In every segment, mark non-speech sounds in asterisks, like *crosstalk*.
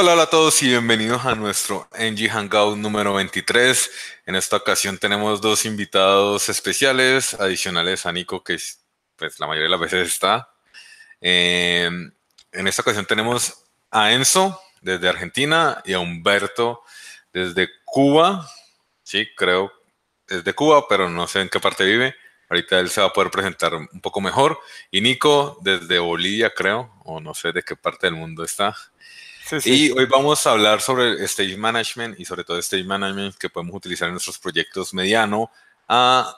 Hola, hola a todos y bienvenidos a nuestro NG Hangout número 23. En esta ocasión tenemos dos invitados especiales, adicionales a Nico, que pues, la mayoría de las veces está. Eh, en esta ocasión tenemos a Enzo desde Argentina y a Humberto desde Cuba. Sí, creo desde Cuba, pero no sé en qué parte vive. Ahorita él se va a poder presentar un poco mejor. Y Nico desde Bolivia, creo, o no sé de qué parte del mundo está. Y hoy vamos a hablar sobre Stage Management y sobre todo Stage Management que podemos utilizar en nuestros proyectos mediano a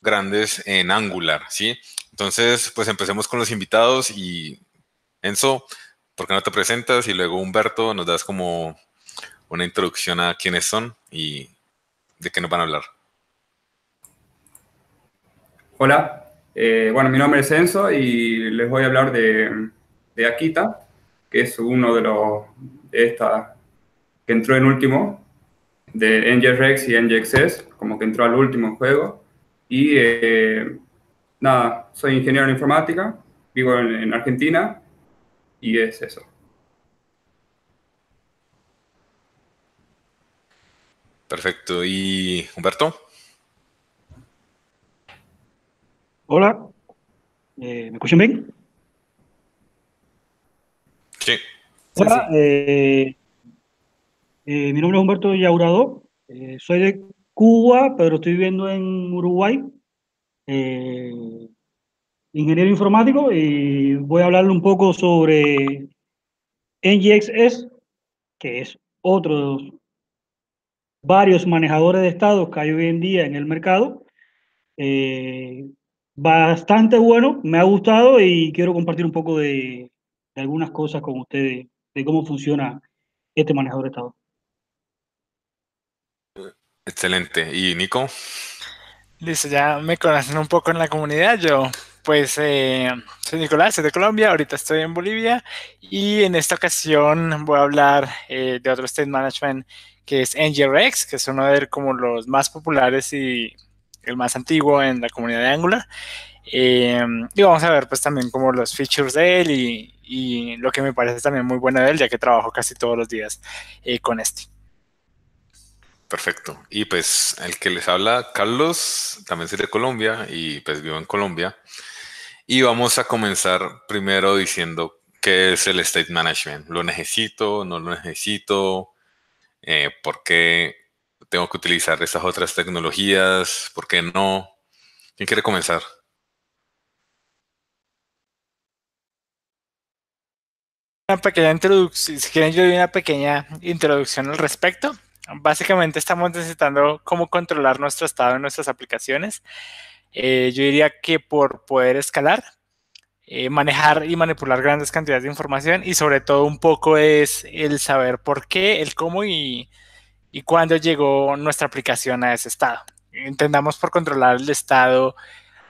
grandes en Angular, ¿sí? Entonces, pues empecemos con los invitados y Enzo, ¿por qué no te presentas? Y luego Humberto, nos das como una introducción a quiénes son y de qué nos van a hablar. Hola, eh, bueno, mi nombre es Enzo y les voy a hablar de, de Akita, que es uno de los de esta que entró en último de NGRX y NGXS, como que entró al último juego. Y eh, nada, soy ingeniero en informática, vivo en, Argentina y es eso. Perfecto. ¿Y Humberto? Hola, eh, ¿me escuchan bien? Hola, eh, eh, mi nombre es Humberto Yaurado, eh, soy de Cuba, pero estoy viviendo en Uruguay, ingeniero informático, y voy a hablarle un poco sobre NGXS, que es otro de los varios manejadores de estados que hay hoy en día en el mercado. bastante bueno, me ha gustado y quiero compartir un poco de, algunas cosas con ustedes de cómo funciona este manejador de estado. Excelente. ¿Y Nico? Listo, ya me conocen un poco en la comunidad. Yo, pues, eh, soy Nicolás, soy de Colombia, ahorita estoy en Bolivia y en esta ocasión voy a hablar eh, de otro state management que es NGRX, que es uno de como los más populares y el más antiguo en la comunidad de Angular. Eh, y vamos a ver pues también como los features de él y, y, lo que me parece también muy bueno de él, ya que trabajo casi todos los días eh, con este. Perfecto. Y pues el que les habla, Carlos, también soy de Colombia y pues vivo en Colombia. Y vamos a comenzar primero diciendo qué es el state management. ¿Lo necesito? ¿No lo necesito? Eh, ¿Por qué tengo que utilizar esas otras tecnologías? ¿Por qué no? ¿Quién quiere comenzar? Una pequeña introducción, si quieren yo doy una pequeña introducción al respecto. Básicamente estamos necesitando cómo controlar nuestro estado en nuestras aplicaciones. Eh, yo diría que por poder escalar, eh, manejar y manipular grandes cantidades de información y sobre todo un poco es el saber por qué, el cómo y, y cuándo llegó nuestra aplicación a ese estado. Entendamos por controlar el estado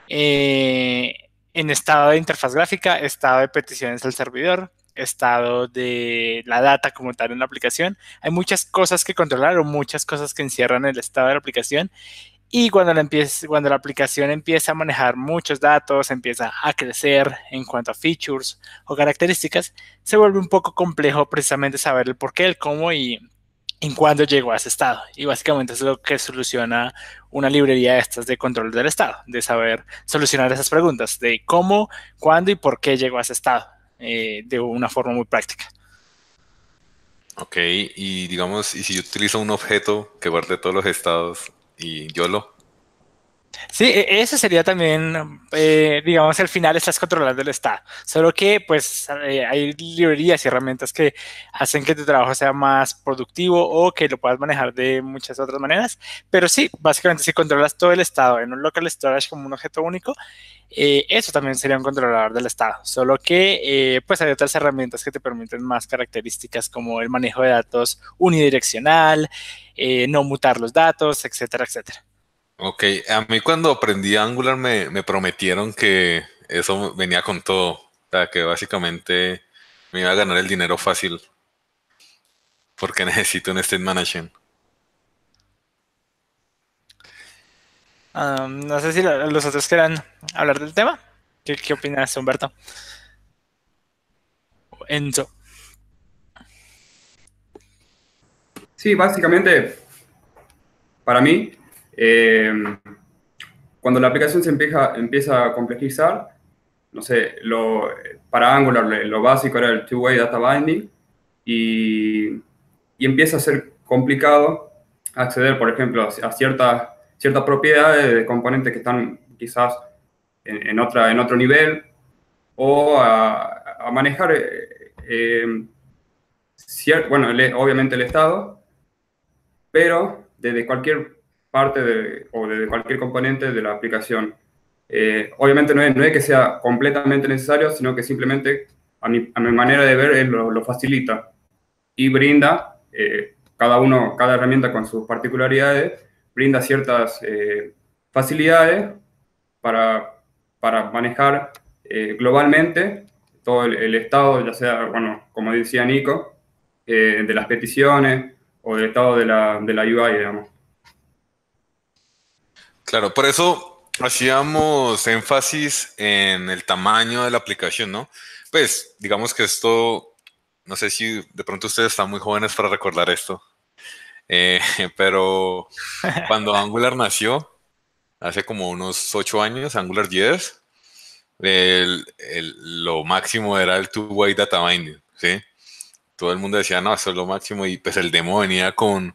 eh, en estado de interfaz gráfica, estado de peticiones al servidor, estado de la data como tal en la aplicación. Hay muchas cosas que controlar o muchas cosas que encierran el estado de la aplicación. Y cuando la, aplicación empieza a manejar muchos datos, empieza a crecer en cuanto a features o características, se vuelve un poco complejo precisamente saber el por qué, el cómo y en cuándo llegó a ese estado. Y básicamente es lo que soluciona una librería de estas de control del estado, de saber solucionar esas preguntas de cómo, cuándo y por qué llegó a ese estado. Eh, de una forma muy práctica. Ok, y digamos, y si yo utilizo un objeto que guarde todos los estados y yo lo Sí, e, ese sería también, eh, digamos, al final estás controlando el estado. Solo que, pues, eh, hay librerías y herramientas que hacen que tu trabajo sea más productivo o que lo puedas manejar de muchas otras maneras. Pero sí, básicamente, si controlas todo el estado en un local storage como un objeto único, eh, eso también sería un controlador del estado. Solo que, pues, hay otras herramientas que te permiten más características como el manejo de datos unidireccional, no mutar los datos, etcétera, etcétera. Ok, a mí cuando aprendí Angular me, prometieron que eso venía con todo. O sea, que básicamente me iba a ganar el dinero fácil. Porque *laughs* necesito un state management. no sé si los otros quieran hablar del tema. ¿Qué, qué opinas, Humberto? Enzo. Sí, básicamente, para mí, eh, cuando la aplicación se empieza, empieza a complejizar, no sé, lo, para Angular lo básico era el two-way data binding y, y, empieza a ser complicado acceder, por ejemplo, a ciertas, ciertas propiedades de componentes que están quizás en, otra, en otro nivel o a, manejar, eh, eh bueno, obviamente el estado, pero desde cualquier parte de, o desde cualquier componente de la aplicación. Eh, obviamente no es, no es, que sea completamente necesario, sino que simplemente a mi, a mi manera de ver lo, lo, facilita y brinda, eh, cada uno, cada herramienta con sus particularidades, brinda ciertas eh, facilidades para, para manejar globalmente todo el, el, estado, ya sea, bueno, como decía Nico, de las peticiones o del estado de la, de la UI, digamos. Claro, por eso hacíamos énfasis en el tamaño de la aplicación, ¿no? Pues digamos que esto, no sé si de pronto ustedes están muy jóvenes para recordar esto, eh, *laughs* pero cuando *laughs* Angular nació, hace como unos ocho años, Angular 10, lo máximo era el two-way data binding, ¿sí? Todo el mundo decía, no, eso es lo máximo, y pues el demo venía con,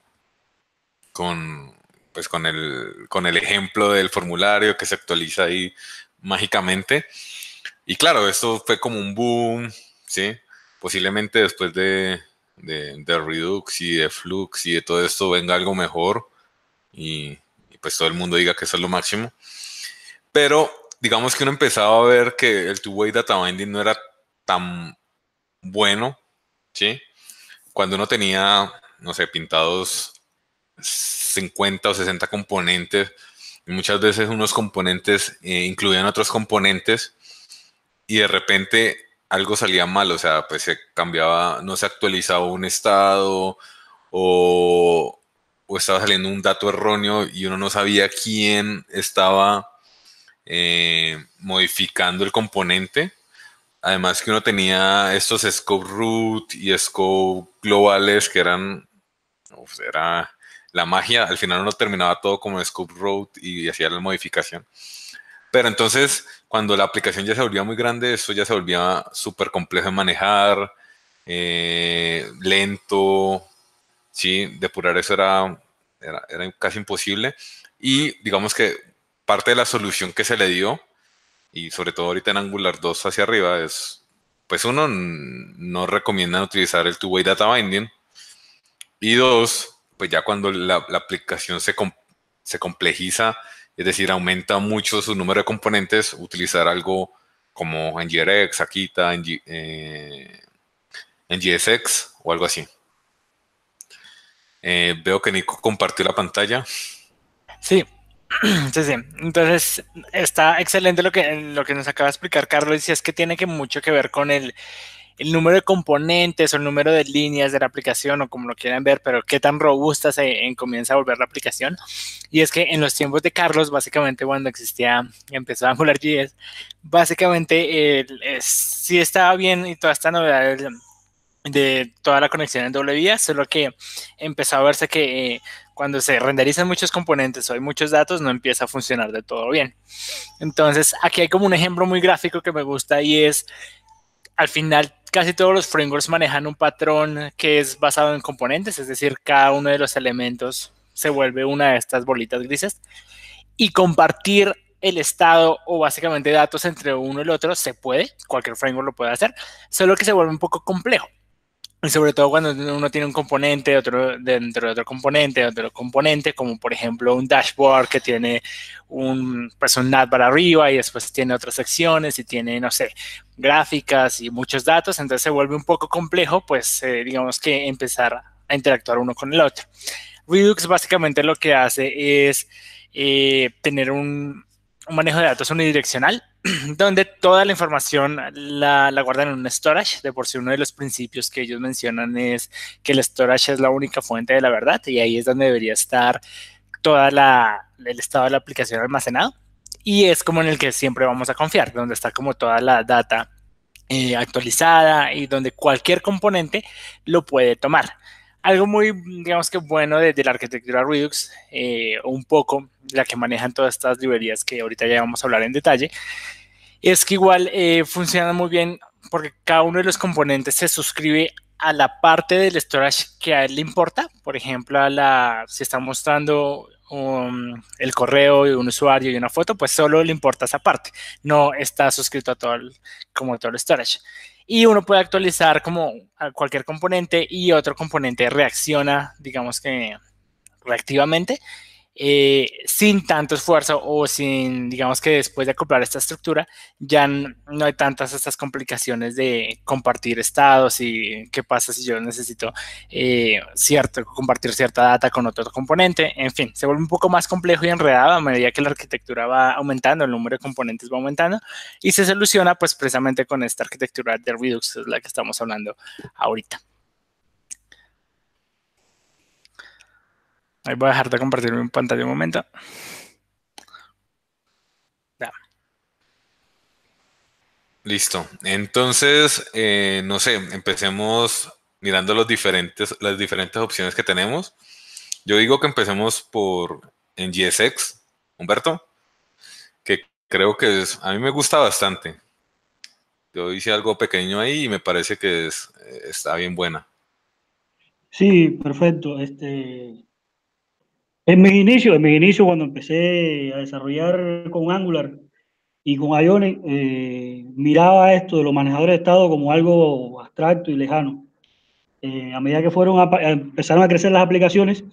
con pues con el, con el ejemplo del formulario que se actualiza ahí mágicamente. Y claro, esto fue como un boom, ¿sí? Posiblemente después de, de, Redux y de Flux y de todo esto venga algo mejor y, pues todo el mundo diga que eso es lo máximo. Pero digamos que uno empezaba a ver que el two-way data binding no era tan bueno, ¿sí? Cuando uno tenía, no sé, pintados 50 o 60 componentes y muchas veces unos componentes eh, incluían otros componentes y de repente algo salía mal, o sea, pues se cambiaba, no se actualizaba un estado o, o estaba saliendo un dato erróneo y uno no sabía quién estaba eh, modificando el componente. Además que uno tenía estos scope root y scope globales que eran, era la magia, al final uno terminaba todo como Scope Road y hacía la modificación. Pero entonces, cuando la aplicación ya se volvía muy grande, eso ya se volvía súper complejo de manejar, eh, lento, ¿sí? Depurar eso era, era, era, casi imposible. Y digamos que parte de la solución que se le dio, y sobre todo ahorita en Angular 2 hacia arriba, es, pues uno, no recomiendan utilizar el two-way data binding. Y dos, pues ya cuando la, aplicación se, se complejiza, es decir, aumenta mucho su número de componentes, utilizar algo como NGRX, Akita, NG, eh, NGSX o algo así. Eh, veo que Nico compartió la pantalla. Sí, *clears throat* sí, sí. Entonces, está excelente lo que, lo que nos acaba de explicar Carlos, y es que tiene que mucho que ver con el, el número de componentes o el número de líneas de la aplicación o como lo quieran ver, pero qué tan robusta se comienza a volver la aplicación. Y es que en los tiempos de Carlos, básicamente cuando existía, empezó AngularJS, básicamente sí estaba bien y toda esta novedad de, toda la conexión en doble vía, solo que empezó a verse que eh, cuando se renderizan muchos componentes o hay muchos datos, no empieza a funcionar de todo bien. Entonces, aquí hay como un ejemplo muy gráfico que me gusta y es al final casi todos los frameworks manejan un patrón que es basado en componentes, es decir, cada uno de los elementos se vuelve una de estas bolitas grises. Y compartir el estado o básicamente datos entre uno y el otro se puede, cualquier framework lo puede hacer, solo que se vuelve un poco complejo. Y sobre todo cuando uno tiene un componente otro, dentro de otro componente, otro componente, como por ejemplo un dashboard que tiene un, pues un navbar arriba y después tiene otras secciones y tiene, no sé, gráficas y muchos datos, entonces se vuelve un poco complejo, pues eh, digamos que empezar a interactuar uno con el otro. Redux básicamente lo que hace es eh, tener un, un manejo de datos unidireccional *clears throat* donde toda la información la, guardan en un storage. De por sí, uno de los principios que ellos mencionan es que el storage es la única fuente de la verdad y ahí es donde debería estar toda el estado de la aplicación almacenado. Y es como en el que siempre vamos a confiar, donde está como toda la data eh, actualizada y donde cualquier componente lo puede tomar. Algo muy, digamos que bueno de, la arquitectura Redux, eh, un poco la que manejan todas estas librerías que ahorita ya vamos a hablar en detalle, es que igual eh, funcionan muy bien porque cada uno de los componentes se suscribe a la parte del storage que a él le importa. Por ejemplo, a la, si está mostrando el correo de un usuario y una foto, pues solo le importa esa parte. No está suscrito a todo como todo el storage. Y uno puede actualizar como cualquier componente y otro componente reacciona, digamos que reactivamente eh, sin tanto esfuerzo o sin, digamos que después de acoplar esta estructura, ya no hay tantas estas complicaciones de compartir estados y qué pasa si yo necesito eh, cierto, compartir cierta data con otro componente. En fin, se vuelve un poco más complejo y enredado a medida que la arquitectura va aumentando, el número de componentes va aumentando y se soluciona pues precisamente con esta arquitectura de Redux, es la que estamos hablando ahorita. Ahí voy a dejar de compartir mi pantalla un momento. Listo. Entonces, eh, no sé, empecemos mirando los diferentes, las diferentes opciones que tenemos. Yo digo que empecemos por NGSX, Humberto, que creo que es, a mí me gusta bastante. Yo hice algo pequeño ahí y me parece que es, está bien buena. Sí, perfecto. Este, en mi inicio, en mi inicio cuando empecé a desarrollar con Angular y con Ionic, eh, miraba esto de los manejadores de estado como algo abstracto y lejano. Eh, a medida que fueron empezaron a crecer las aplicaciones,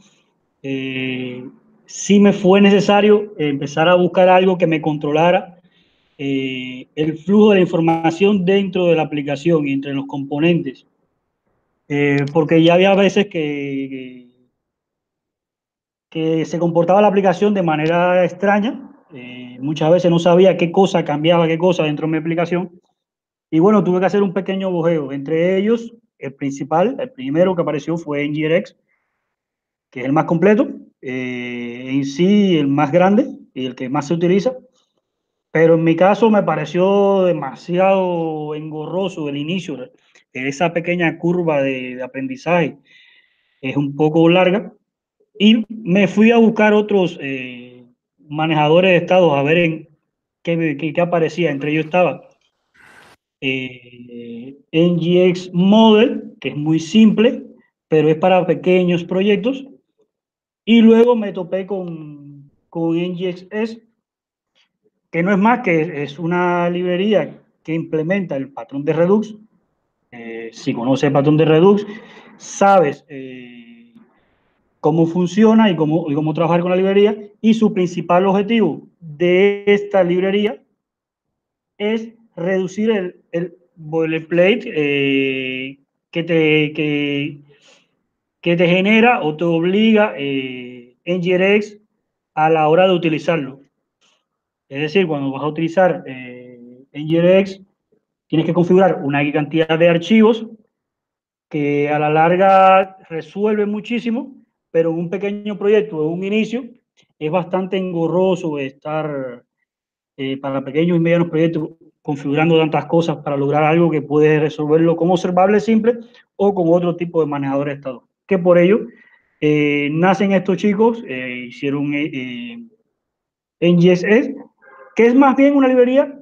eh, sí me fue necesario empezar a buscar algo que me controlara el flujo de la información dentro de la aplicación y entre los componentes. porque ya había veces que que se comportaba la aplicación de manera extraña. Eh, muchas veces no sabía qué cosa cambiaba qué cosa dentro de mi aplicación. Y bueno, tuve que hacer un pequeño bojeo. Entre ellos, el principal, el primero que apareció fue NGRX, que es el más completo, eh, en sí el más grande y el que más se utiliza. Pero en mi caso me pareció demasiado engorroso el inicio. Esa pequeña curva de aprendizaje es un poco larga y me fui a buscar otros eh, manejadores de estados a ver en qué, qué, aparecía. Entre ellos estaba eh, NGX Model, que es muy simple, pero es para pequeños proyectos. Y luego me topé con, con NGXS, que no es más que es una librería que implementa el patrón de Redux. Eh, si conoces el patrón de Redux, sabes eh, cómo funciona y cómo, y cómo trabajar con la librería. Y su principal objetivo de esta librería es reducir el, el boilerplate eh, que, te, que, que, te genera o te obliga eh, NGRX a la hora de utilizarlo. Es decir, cuando vas a utilizar eh, NGRX, tienes que configurar una cantidad de archivos que a la larga resuelve muchísimo pero un pequeño proyecto, un inicio, es bastante engorroso estar eh, para pequeños y medianos proyectos configurando tantas cosas para lograr algo que puede resolverlo con observable simple o con otro tipo de manejador de estado. Que por ello eh, nacen estos chicos, eh, hicieron en GSS, que es más bien una librería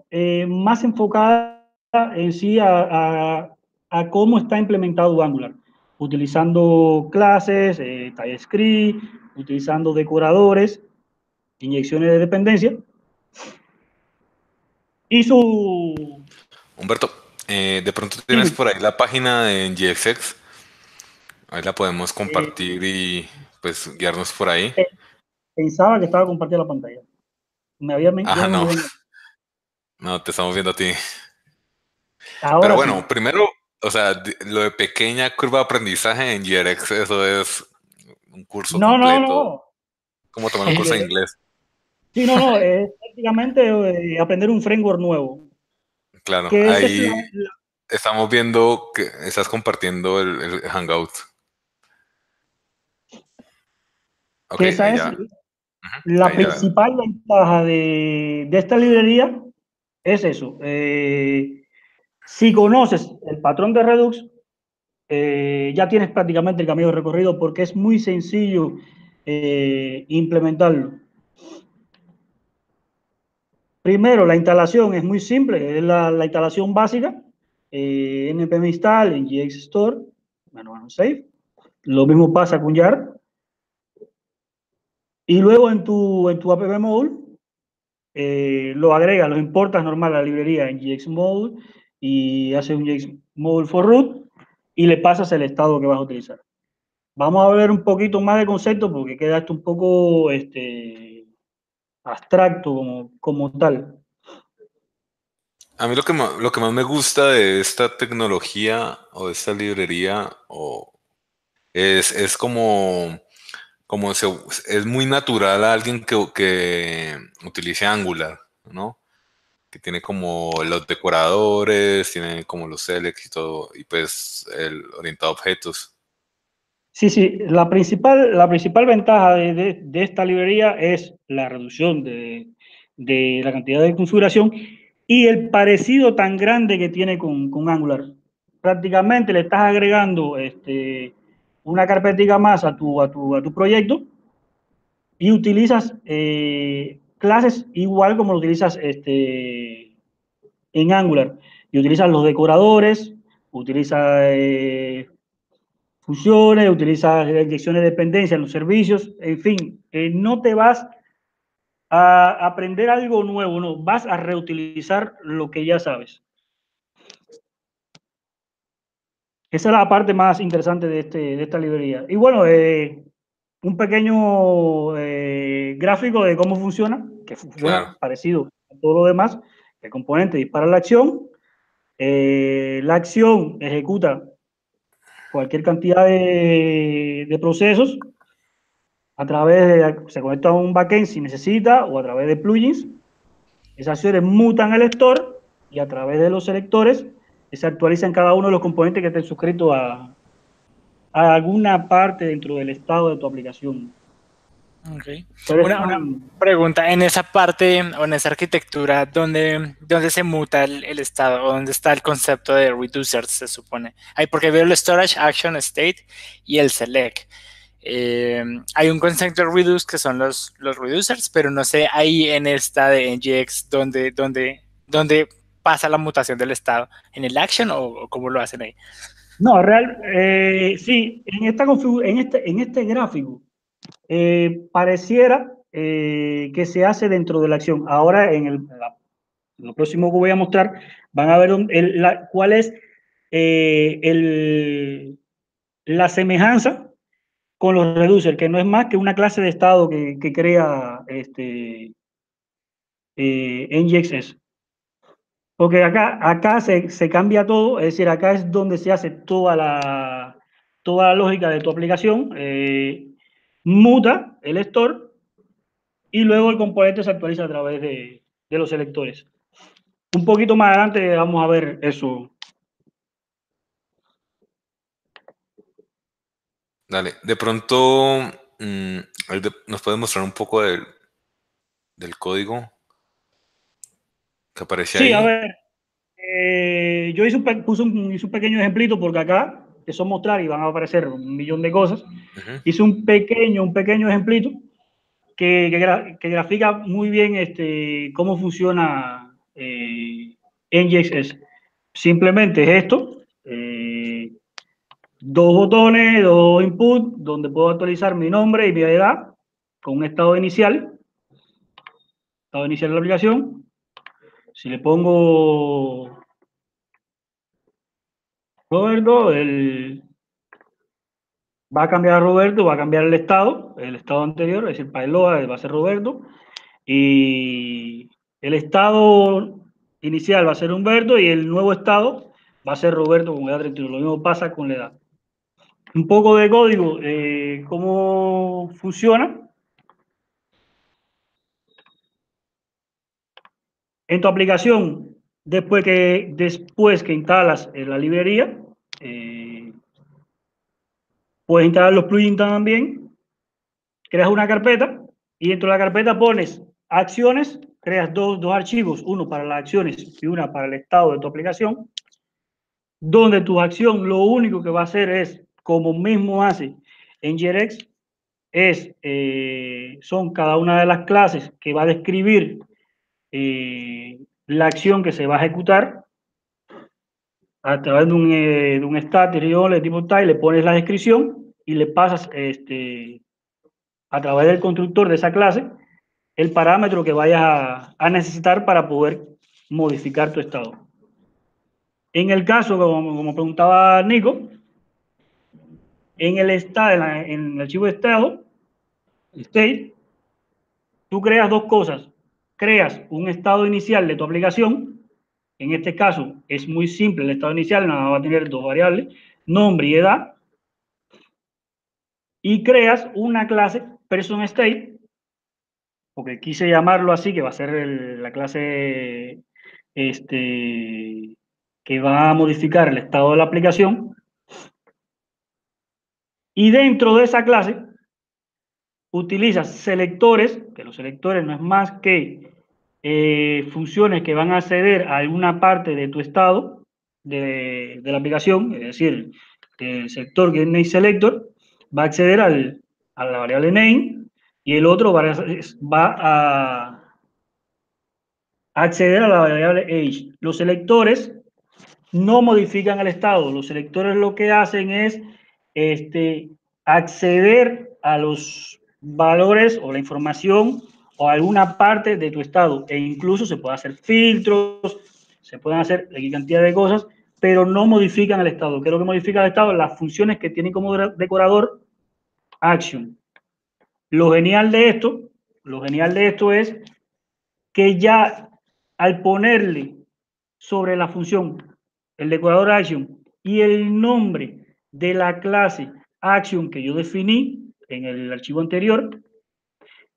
más enfocada en sí a cómo está implementado Angular utilizando clases, eh, TypeScript, utilizando decoradores, inyecciones de dependencia. Y su... Humberto, eh, de pronto tienes por ahí la página de GXX. Ahí la podemos compartir y pues guiarnos por ahí. Pensaba que estaba compartiendo la pantalla. Me había Ah, no. *laughs* No, te estamos viendo a ti. Pero bueno, primero o sea, lo de pequeña curva de aprendizaje en GRX, eso es un curso no, completo. No, no, Como tomar un curso de *laughs* inglés. Sí, no, no, *laughs* es prácticamente eh, aprender un framework nuevo. Claro, ahí estamos viendo que estás compartiendo el, Hangout. Okay, esa es la principal ventaja de, de, esta librería es eso. Eh, si conoces el patrón de Redux, eh, ya tienes prácticamente el camino recorrido porque es muy sencillo eh, implementarlo. Primero, la instalación es muy simple, es la, instalación básica, eh, npm install, nginx store, manual save. Lo mismo pasa con YAR. Y luego en tu, en tu app module, eh, lo agregas, lo importas normal a la librería en nginx module y haces un nginx module for root y le pasas el estado que vas a utilizar. Vamos a ver un poquito más de concepto porque queda esto un poco este, abstracto como, como tal. A mí lo que, más, lo que más me gusta de esta tecnología o de esta librería o es, es como, como es muy natural a alguien que, que utilice Angular, ¿no? Que tiene como los decoradores, tiene como los selects y todo, y pues el orientado a objetos. Sí, sí, la principal, la principal ventaja de, esta librería es la reducción de, la cantidad de configuración y el parecido tan grande que tiene con, Angular. Prácticamente le estás agregando este, una carpetita más a tu, a tu, a tu proyecto y utilizas eh, clases igual como lo utilizas este, en Angular. Y utilizas los decoradores, utilizas eh, funciones, utilizas inyecciones de dependencia en los servicios, en fin, eh, no te vas a aprender algo nuevo, no, vas a reutilizar lo que ya sabes. Esa es la parte más interesante de, este, de esta librería. Y bueno, eh, un pequeño eh, gráfico de cómo funciona, que funciona parecido a todo lo demás. El componente dispara la acción, la acción ejecuta cualquier cantidad de, procesos a través de, se conecta a un backend si necesita o a través de plugins. Esas acciones mutan el lector y a través de los selectores se actualizan cada uno de los componentes que estén suscritos a, a alguna parte dentro del estado de tu aplicación. Una, pregunta, en esa parte o en esa arquitectura, ¿dónde, dónde se muta el, estado o dónde está el concepto de reducers, se supone? Hay porque veo el storage, action, state y el select. Eh, hay un concepto de reduce que son los, los reducers, pero no sé ahí en esta de NGX dónde, dónde, dónde pasa la mutación del estado, ¿en el action o, cómo lo hacen ahí? No, real, eh, sí, en, esta en, este, en este gráfico eh, pareciera eh, que se hace dentro de la acción. Ahora, en, el, lo próximo que voy a mostrar, van a ver cuál es el, la semejanza con los reducers, que no es más que una clase de estado que, que crea este, NGXS. Porque acá, acá se, se, cambia todo, es decir, acá es donde se hace toda la, toda la lógica de tu aplicación. Eh, muta el lector y luego el componente se actualiza a través de, los selectores. Un poquito más adelante vamos a ver eso. Dale, de pronto mm, nos puede mostrar un poco del, del código que aparece ahí. Sí, a ver. Eh, yo hice un, puse un, hice un pequeño ejemplito porque acá eso mostrar y van a aparecer un millón de cosas. Hice un pequeño, un pequeño ejemplito que, que, grafica muy bien este, cómo funciona eh, NGXS. Simplemente es esto, eh, dos botones, dos inputs, donde puedo actualizar mi nombre y mi edad con un estado inicial, estado inicial de la aplicación. Si le pongo Roberto, el, va a cambiar a Roberto, va a cambiar el estado, el estado anterior, es decir, Pailoa va a ser Roberto, y el estado inicial va a ser Humberto y el nuevo estado va a ser Roberto con edad 31. Lo mismo pasa con la edad. Un poco de código, eh, cómo funciona. En tu aplicación Después que, después que instalas la librería, eh, puedes instalar los plugins también, creas una carpeta y dentro de la carpeta pones acciones, creas dos, dos archivos, uno para las acciones y una para el estado de tu aplicación. donde tu acción lo único que va a hacer es, como mismo hace en Jerex, es, eh, son cada una de las clases que va a describir eh, la acción que se va a ejecutar a través de un, eh, un stat de tipo le pones la descripción y le pasas este, a través del constructor de esa clase el parámetro que vayas a, necesitar para poder modificar tu estado. En el caso, como, preguntaba Nico, en el estado, en, el archivo de estado, state, tú creas dos cosas. Creas un estado inicial de tu aplicación. En este caso es muy simple el estado inicial, nada va a tener dos variables, nombre y edad. Y creas una clase person state, porque quise llamarlo así, que va a ser la clase este, que va a modificar el estado de la aplicación. Y dentro de esa clase utilizas selectores, que los selectores no es más que eh, funciones que van a acceder a alguna parte de tu estado de, la aplicación, es decir, el sector que name selector va a acceder al, a la variable name y el otro va a, acceder a la variable age. Los selectores no modifican el estado. Los selectores lo que hacen es este, acceder a los valores o la información o alguna parte de tu estado. E incluso se puede hacer filtros, se pueden hacer cantidad de cosas, pero no modifican el estado. ¿Qué es lo que modifica el estado? Las funciones que tiene como decorador action. Lo genial de esto, lo genial de esto es que ya al ponerle sobre la función el decorador action y el nombre de la clase action que yo definí en el archivo anterior,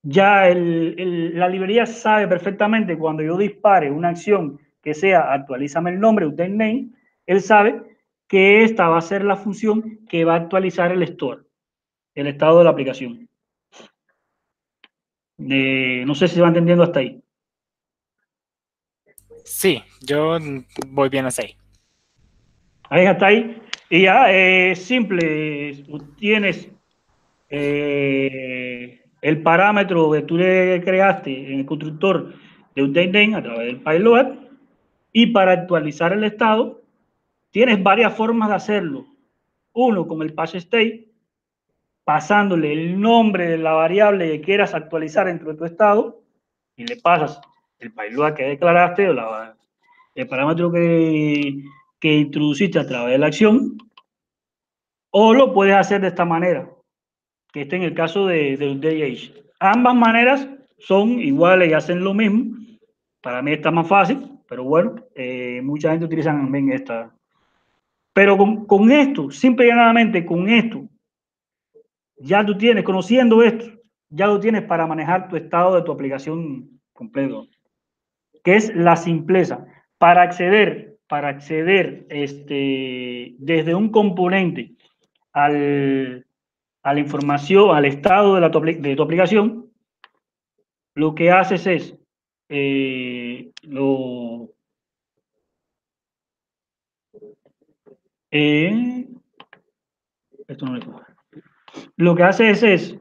ya la librería sabe perfectamente cuando yo dispare una acción que sea actualízame el nombre, update name, él sabe que esta va a ser la función que va a actualizar el store, el estado de la aplicación. no sé si se va entendiendo hasta ahí. Sí, yo voy bien hasta ahí. Ahí está ahí. Y ya es simple, tienes eh, el parámetro que tú le creaste en el constructor de un name a través del payload y para actualizar el estado tienes varias formas de hacerlo. Uno con el patch state, pasándole el nombre de la variable que quieras actualizar dentro de tu estado y le pasas el payload que declaraste o la, el parámetro que que introduciste a través de la acción, o lo puedes hacer de esta manera, que este en el caso de, del DH. Ambas maneras son iguales y hacen lo mismo. Para mí está más fácil, pero bueno, eh, mucha gente utiliza también esta. Pero con, con esto, simple y llanamente con esto, ya tú tienes, conociendo esto, ya lo tienes para manejar tu estado de tu aplicación completo, que es la simpleza. Para acceder para acceder este, desde un componente al, a la información, al estado de, la, de tu aplicación, lo que haces es eh, lo, eh, esto no lo que haces es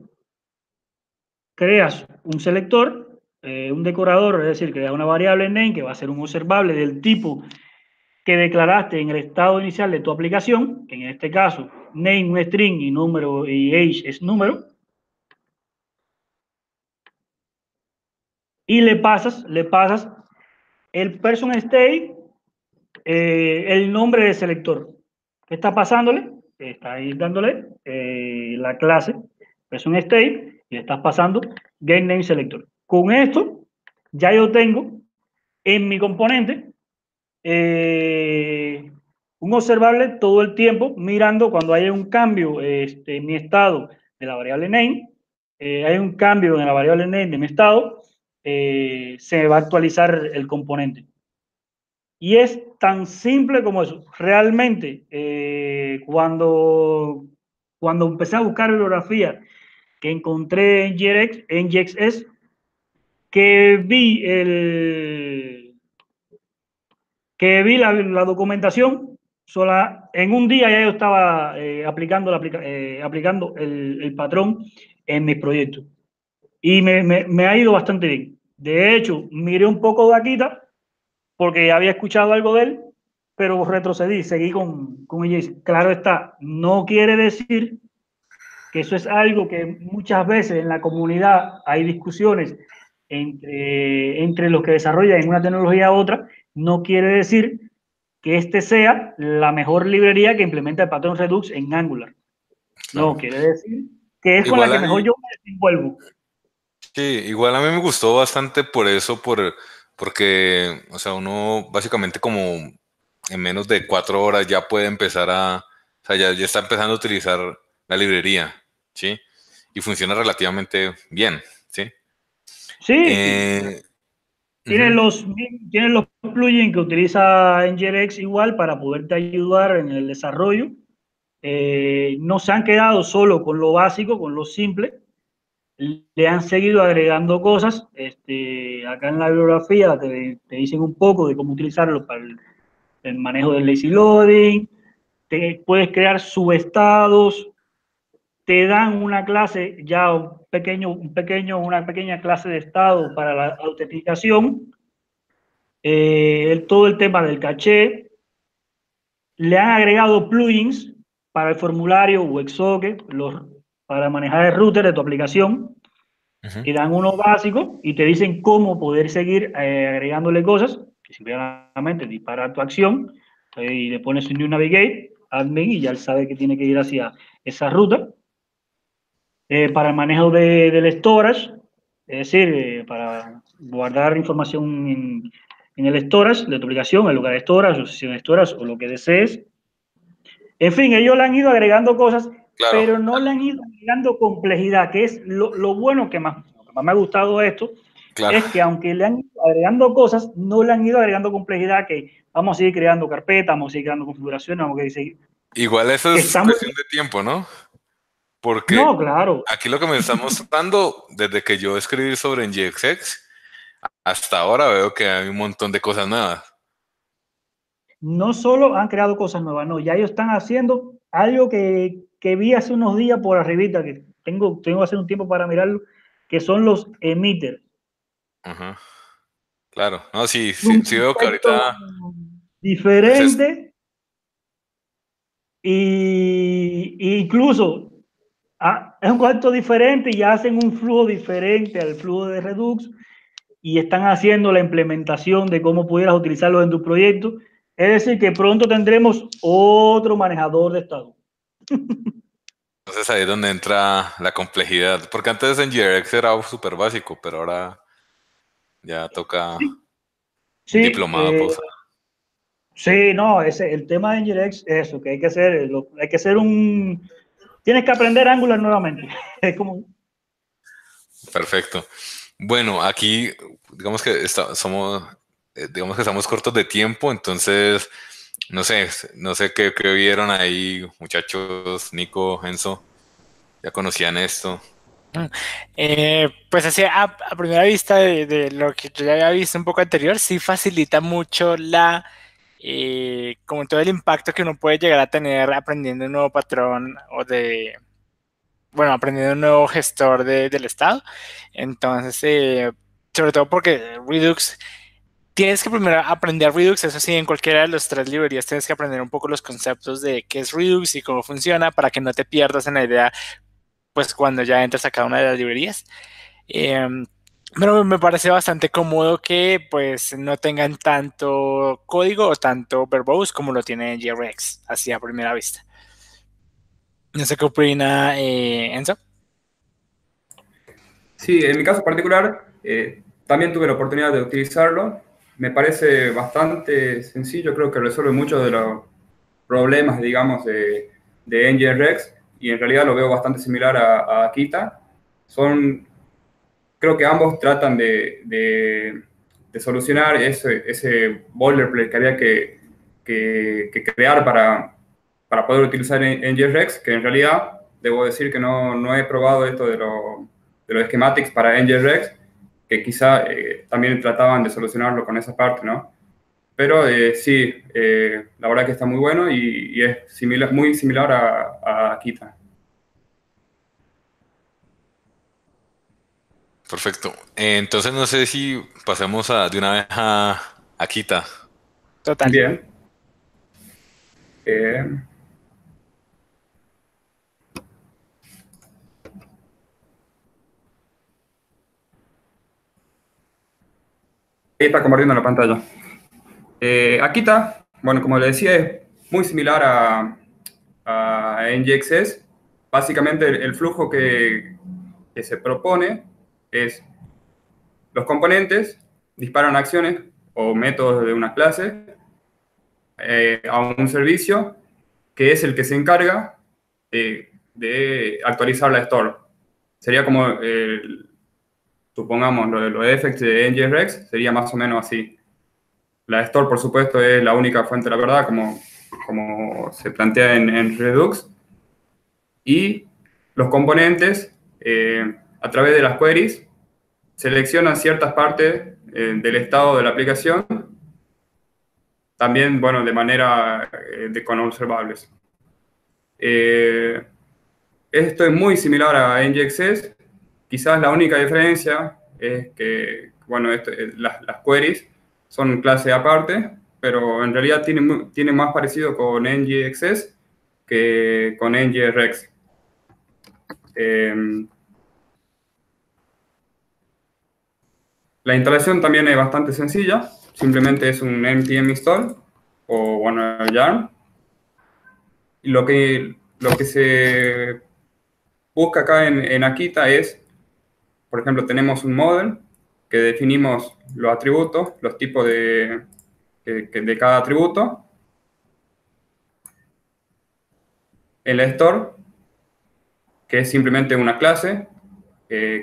creas un selector, eh, un decorador, es decir, creas una variable name que va a ser un observable del tipo que declaraste en el estado inicial de tu aplicación, en este caso name string y número y age es número, y le pasas, le pasas el person state, eh, el nombre del selector. ¿Qué está pasándole? Está ahí dándole eh, la clase person state y le estás pasando get name selector. Con esto ya yo tengo en mi componente eh, un observable todo el tiempo mirando cuando hay un cambio este, en mi estado de la variable name, eh, hay un cambio en la variable name de mi estado, eh, se va a actualizar el componente. Y es tan simple como eso. Realmente, cuando, cuando empecé a buscar bibliografía que encontré en GX, en GXS, que vi el, que vi la, documentación, sola, en un día ya yo estaba eh, aplicando, la, eh, aplicando el, patrón en mis proyectos. Y me, ha ido bastante bien. De hecho, miré un poco de Akita porque había escuchado algo de él, pero retrocedí, seguí con, con ella. Claro está, no quiere decir que eso es algo que muchas veces en la comunidad hay discusiones entre, entre los que desarrollan una tecnología u otra, no quiere decir que este sea la mejor librería que implementa el patrón Redux en Angular. No, quiere decir que es con la que mejor yo me desenvuelvo. Sí, igual a mí me gustó bastante por eso, por, porque, o sea, uno básicamente como en menos de cuatro horas ya puede empezar a, o sea, ya, ya está empezando a utilizar la librería, ¿sí? Y funciona relativamente bien, ¿sí? Sí. Eh, tiene, los, tiene los plugins que utiliza NGRX igual para poderte ayudar en el desarrollo. Eh, no se han quedado solo con lo básico, con lo simple. Le han seguido agregando cosas. Este, acá en la bibliografía te, te dicen un poco de cómo utilizarlo para el, el manejo del lazy loading. Te, puedes crear subestados, te dan una clase ya un pequeño, un pequeño, una pequeña clase de estado para la autenticación, eh, todo el tema del caché, le han agregado plugins para el formulario WebSocket, los, para manejar el router de tu aplicación, y dan uno básico y te dicen cómo poder seguir eh, agregándole cosas, que simplemente dispara tu acción, y le pones un New Navigate, admin, y ya él sabe que tiene que ir hacia esa ruta. Eh, para el manejo de, del storage, es decir, eh, para guardar información en, en, el storage de tu aplicación, el lugar de storage, o sesión de storage, o lo que desees. En fin, ellos le han ido agregando cosas, pero no le han ido agregando complejidad, que es lo, lo bueno que más, más me ha gustado esto, claro. es que aunque le han ido agregando cosas, no le han ido agregando complejidad, que vamos a seguir creando carpetas, vamos a seguir creando configuraciones, vamos a seguir... Igual eso es estamos, cuestión de tiempo, ¿no? Porque no, claro. aquí lo que me está mostrando, *laughs* desde que yo escribí sobre NGXX, hasta ahora veo que hay un montón de cosas nuevas. No solo han creado cosas nuevas, no, ya ellos están haciendo algo que, que vi hace unos días por arribita, que tengo, tengo que hacer un tiempo para mirarlo, que son los emitters. Ajá. Claro, no, sí, sí, sí veo que ahorita... Diferente. Y, y incluso es un concepto diferente y hacen un flujo diferente al flujo de Redux y están haciendo la implementación de cómo pudieras utilizarlo en tu proyecto. Es decir, que pronto tendremos otro manejador de estado. *laughs* Entonces ahí es donde entra la complejidad, porque antes en GRX era súper básico, pero ahora ya toca sí. diplomado. Eh, sí, no, ese, el tema de NGRX es eso, que hay que hacer, hay que hacer un, tienes que aprender Angular nuevamente. *laughs* Es como... Perfecto. Bueno, aquí digamos que está, somos, eh, digamos que estamos cortos de tiempo, entonces no sé, no sé qué, qué vieron ahí, muchachos, Nico, Enzo, ya conocían esto. Eh, pues así a, a primera vista de, de, lo que yo ya había visto un poco anterior, sí facilita mucho la eh, como todo el impacto que uno puede llegar a tener aprendiendo un nuevo patrón o de, bueno, aprendiendo un nuevo gestor de, del estado. Entonces, eh, sobre todo porque Redux, tienes que primero aprender Redux, eso sí, en cualquiera de las tres librerías tienes que aprender un poco los conceptos de qué es Redux y cómo funciona para que no te pierdas en la idea, pues cuando ya entres a cada una de las librerías. Eh, pero me parece bastante cómodo que pues no tengan tanto código o tanto verbose como lo tiene GRX, así a primera vista. No sé qué opina eh, Enzo. Sí, en mi caso particular, eh, también tuve la oportunidad de utilizarlo. Me parece bastante sencillo, creo que resuelve muchos de los problemas, digamos, de, de NGRX y en realidad lo veo bastante similar a, a Akita. Son creo que ambos tratan de, de, de solucionar ese, ese boilerplate que había que, que, que crear para, para, poder utilizar en, JRX, que en realidad debo decir que no, no he probado esto de, lo, de los schematics para NGRX, que quizá eh, también trataban de solucionarlo con esa parte, ¿no? pero eh, sí, eh, la verdad que está muy bueno y, es similar, muy similar a, a Kita. Perfecto. Entonces no sé si pasemos a, de una vez a, a Kita. Total. Bien. Eh, está compartiendo la pantalla. Eh, Akita, bueno, como le decía, es muy similar a, a NGXS. Básicamente el, flujo que, que, se propone es los componentes disparan acciones o métodos de una clase eh, a un servicio que es el que se encarga de actualizar la store. Sería como el, supongamos, lo de los effects de NGRX sería más o menos así. La store, por supuesto, es la única fuente de la verdad, como, como se plantea en, Redux. Y los componentes, eh, a través de las queries, seleccionan ciertas partes eh, del estado de la aplicación, también, bueno, de manera eh, de, con observables. esto es muy similar a NGXS, Quizás la única diferencia es que, bueno, eh, las, queries son clase aparte, pero en realidad tiene, tiene más parecido con NGXS que con NGRX. La instalación también es bastante sencilla, simplemente es un npm install o bueno, yarn. Y lo que, lo que se busca acá en, en Akita es por ejemplo, tenemos un model que definimos los atributos, los tipos de, de cada atributo. El store, que es simplemente una clase.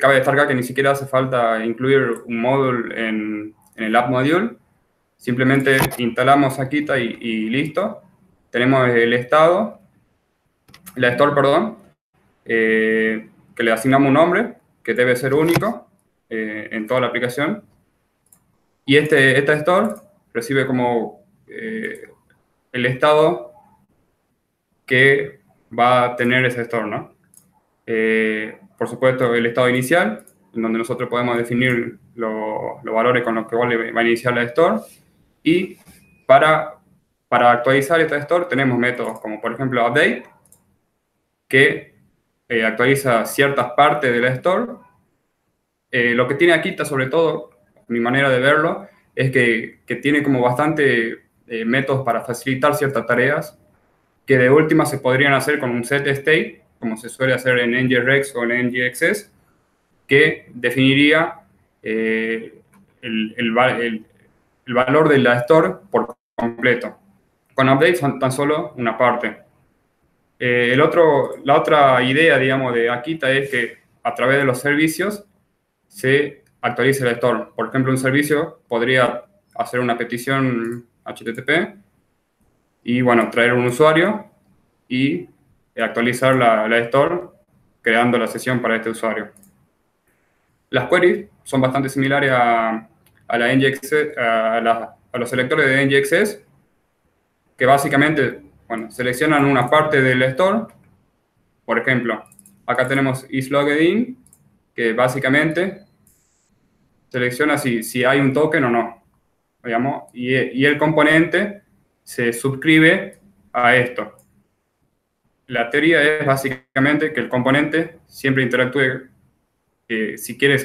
Cabe destacar que ni siquiera hace falta incluir un módulo en, el app module. Simplemente instalamos Akita y, y listo. Tenemos el estado, el store, perdón, eh, que le asignamos un nombre que debe ser único eh, en toda la aplicación. Y este, esta store recibe como eh, el estado que va a tener ese store, ¿no? Eh, por supuesto, el estado inicial, en donde nosotros podemos definir los valores con los que va a iniciar la store. Y para, para actualizar esta store tenemos métodos como, por ejemplo, update, que eh, actualiza ciertas partes de la store. Eh, lo que tiene Akita, sobre todo, mi manera de verlo, es que, que tiene como bastante eh, métodos para facilitar ciertas tareas que de última se podrían hacer con un set state, como se suele hacer en NGRX o en NGXS, que definiría el, el, el, el, valor de la store por completo. Con updates tan solo una parte. Eh, el otro, la otra idea, digamos, de Akita es que a través de los servicios se actualice el store. Por ejemplo, un servicio podría hacer una petición HTTP y, bueno, traer un usuario y actualizar la, la store creando la sesión para este usuario. Las queries son bastante similares a, a, la a, a los selectores de NGXS, que básicamente bueno, seleccionan una parte del store. Por ejemplo, acá tenemos isLoggedIn, que básicamente selecciona si, si hay un token o no. Digamos, y, y el componente se suscribe a esto. La teoría es básicamente que el componente siempre interactúe.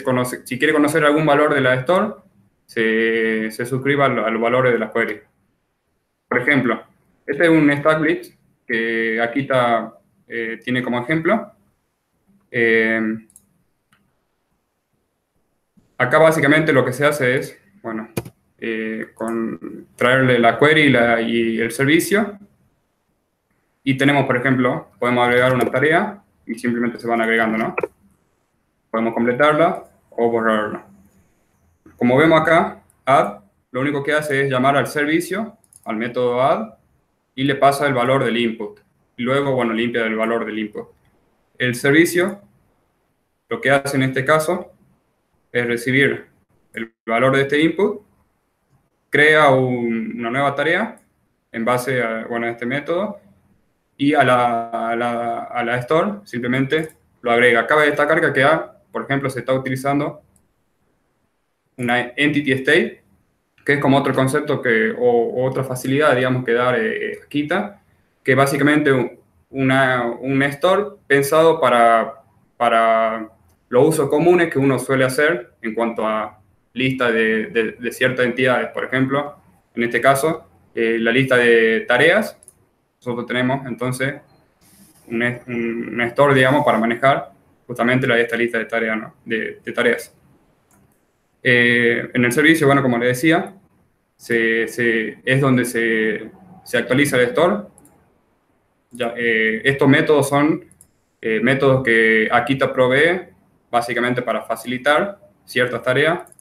conocer, si quiere conocer algún valor de la store, se, suscriba a los valores de la query. Por ejemplo, este es un stack glitch que aquí eh, tiene como ejemplo. Eh, acá básicamente lo que se hace es, bueno, eh, traerle la query y, el servicio. Y tenemos, por ejemplo, podemos agregar una tarea y simplemente se van agregando, ¿no? Podemos completarla o borrarla. Como vemos acá, add, lo único que hace es llamar al servicio, al método add, y le pasa el valor del input. Luego, bueno, limpia el valor del input. El servicio, lo que hace en este caso, es recibir el valor de este input crea una nueva tarea en base a, bueno, a este método y a la, a, la, a la store simplemente lo agrega. Cabe destacar que acá, por ejemplo, se está utilizando una entity state, que es como otro concepto que, o, otra facilidad, digamos, que da eh, Kita, que básicamente una, un store pensado para, para los usos comunes que uno suele hacer en cuanto a lista de, de, ciertas entidades, por ejemplo, en este caso, eh, la lista de tareas, nosotros tenemos entonces un, un, store, digamos, para manejar justamente la, esta lista de, tareas. Eh, en el servicio, bueno, como le decía, se, se, es donde se, se, actualiza el store. Ya, eh, estos métodos son métodos que Akita provee básicamente para facilitar ciertas tareas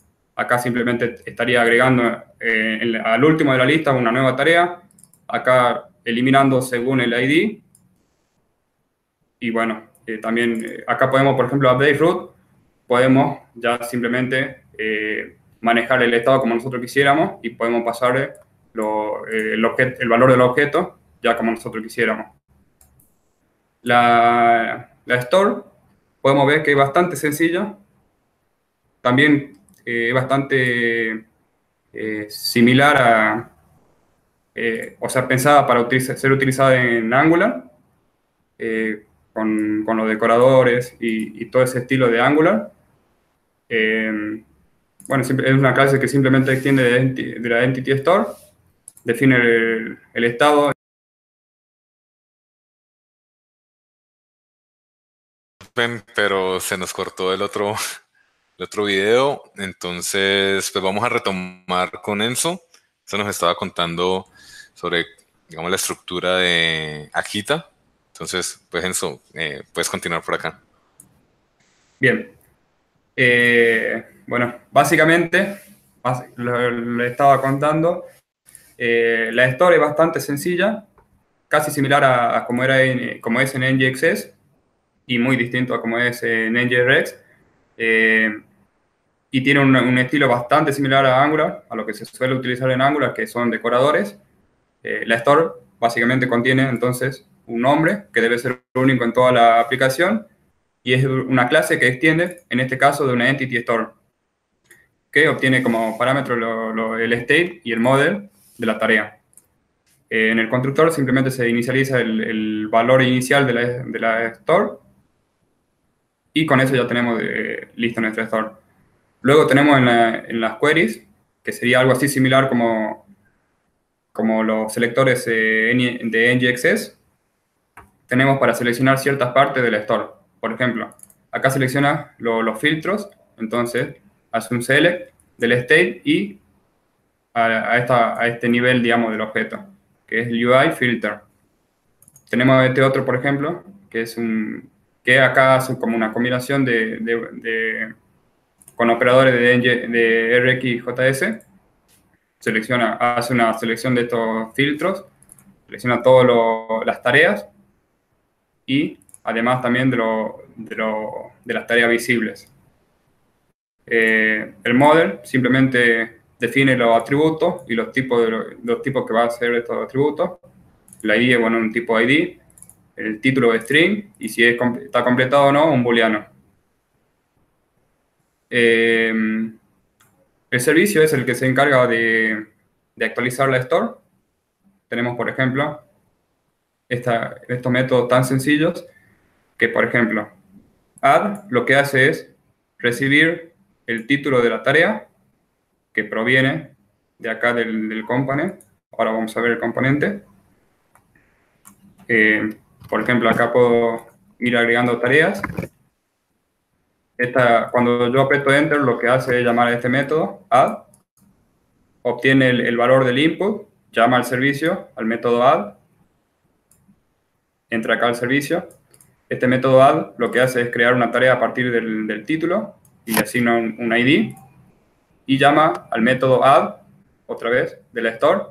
Acá simplemente estaría agregando eh, al último de la lista una nueva tarea. Acá eliminando según el ID. Y bueno, eh, también eh, acá podemos, por ejemplo, update root, podemos ya simplemente manejar el estado como nosotros quisiéramos y podemos pasar el, el, valor del objeto ya como nosotros quisiéramos. La, la store, podemos ver que es bastante sencilla. También es bastante eh, similar a, eh, o sea, pensada para ser utilizada en Angular, eh, con, los decoradores y, todo ese estilo de Angular. bueno, es una clase que simplemente extiende de, la Entity Store, define el, el estado pero se nos cortó el otro otro video. Entonces, pues vamos a retomar con Enzo. Eso nos estaba contando sobre, digamos, la estructura de Akita. Entonces, pues Enzo, eh, puedes continuar por acá. Bien. Eh, bueno, básicamente, le estaba contando. Eh, la historia es bastante sencilla, casi similar a, como, era en, como es en NGXS y muy distinto a como es en NGRX. Eh, y tiene un, estilo bastante similar a Angular, a lo que se suele utilizar en Angular, que son decoradores. Eh, la store básicamente contiene entonces un nombre que debe ser único en toda la aplicación y es una clase que extiende, en este caso, de una entity store, que obtiene como parámetro el state y el model de la tarea. Eh, en el constructor simplemente se inicializa el, valor inicial de la, de la, store y con eso ya tenemos eh, listo nuestra store. Luego tenemos en, las queries, que sería algo así similar como, como los selectores de NGXS, tenemos para seleccionar ciertas partes del store. Por ejemplo, acá selecciona los filtros, entonces hace un select del state y a, esta, a, este nivel, digamos, del objeto, que es UI filter. Tenemos este otro, por ejemplo, que es un que acá hace como una combinación de con operadores de, de RxJS, selecciona, hace una selección de estos filtros, selecciona todas las tareas y además también de, de, las tareas visibles. Eh, el model simplemente define los atributos y los tipos, de los, tipos que va a ser estos atributos. La ID es bueno, un tipo ID, el título de string y si está completado o no, un booleano. Eh, el servicio es el que se encarga de, actualizar la store. Tenemos, por ejemplo, estos métodos tan sencillos que, por ejemplo, add lo que hace es recibir el título de la tarea que proviene de acá del, componente. Ahora vamos a ver el componente. Eh, por ejemplo, acá puedo ir agregando tareas cuando yo aprieto Enter, lo que hace es llamar a este método, add, obtiene el, valor del input, llama al servicio, al método add, entra acá al servicio. Este método add lo que hace es crear una tarea a partir del, título y le asigna un, ID y llama al método add, otra vez, de la store,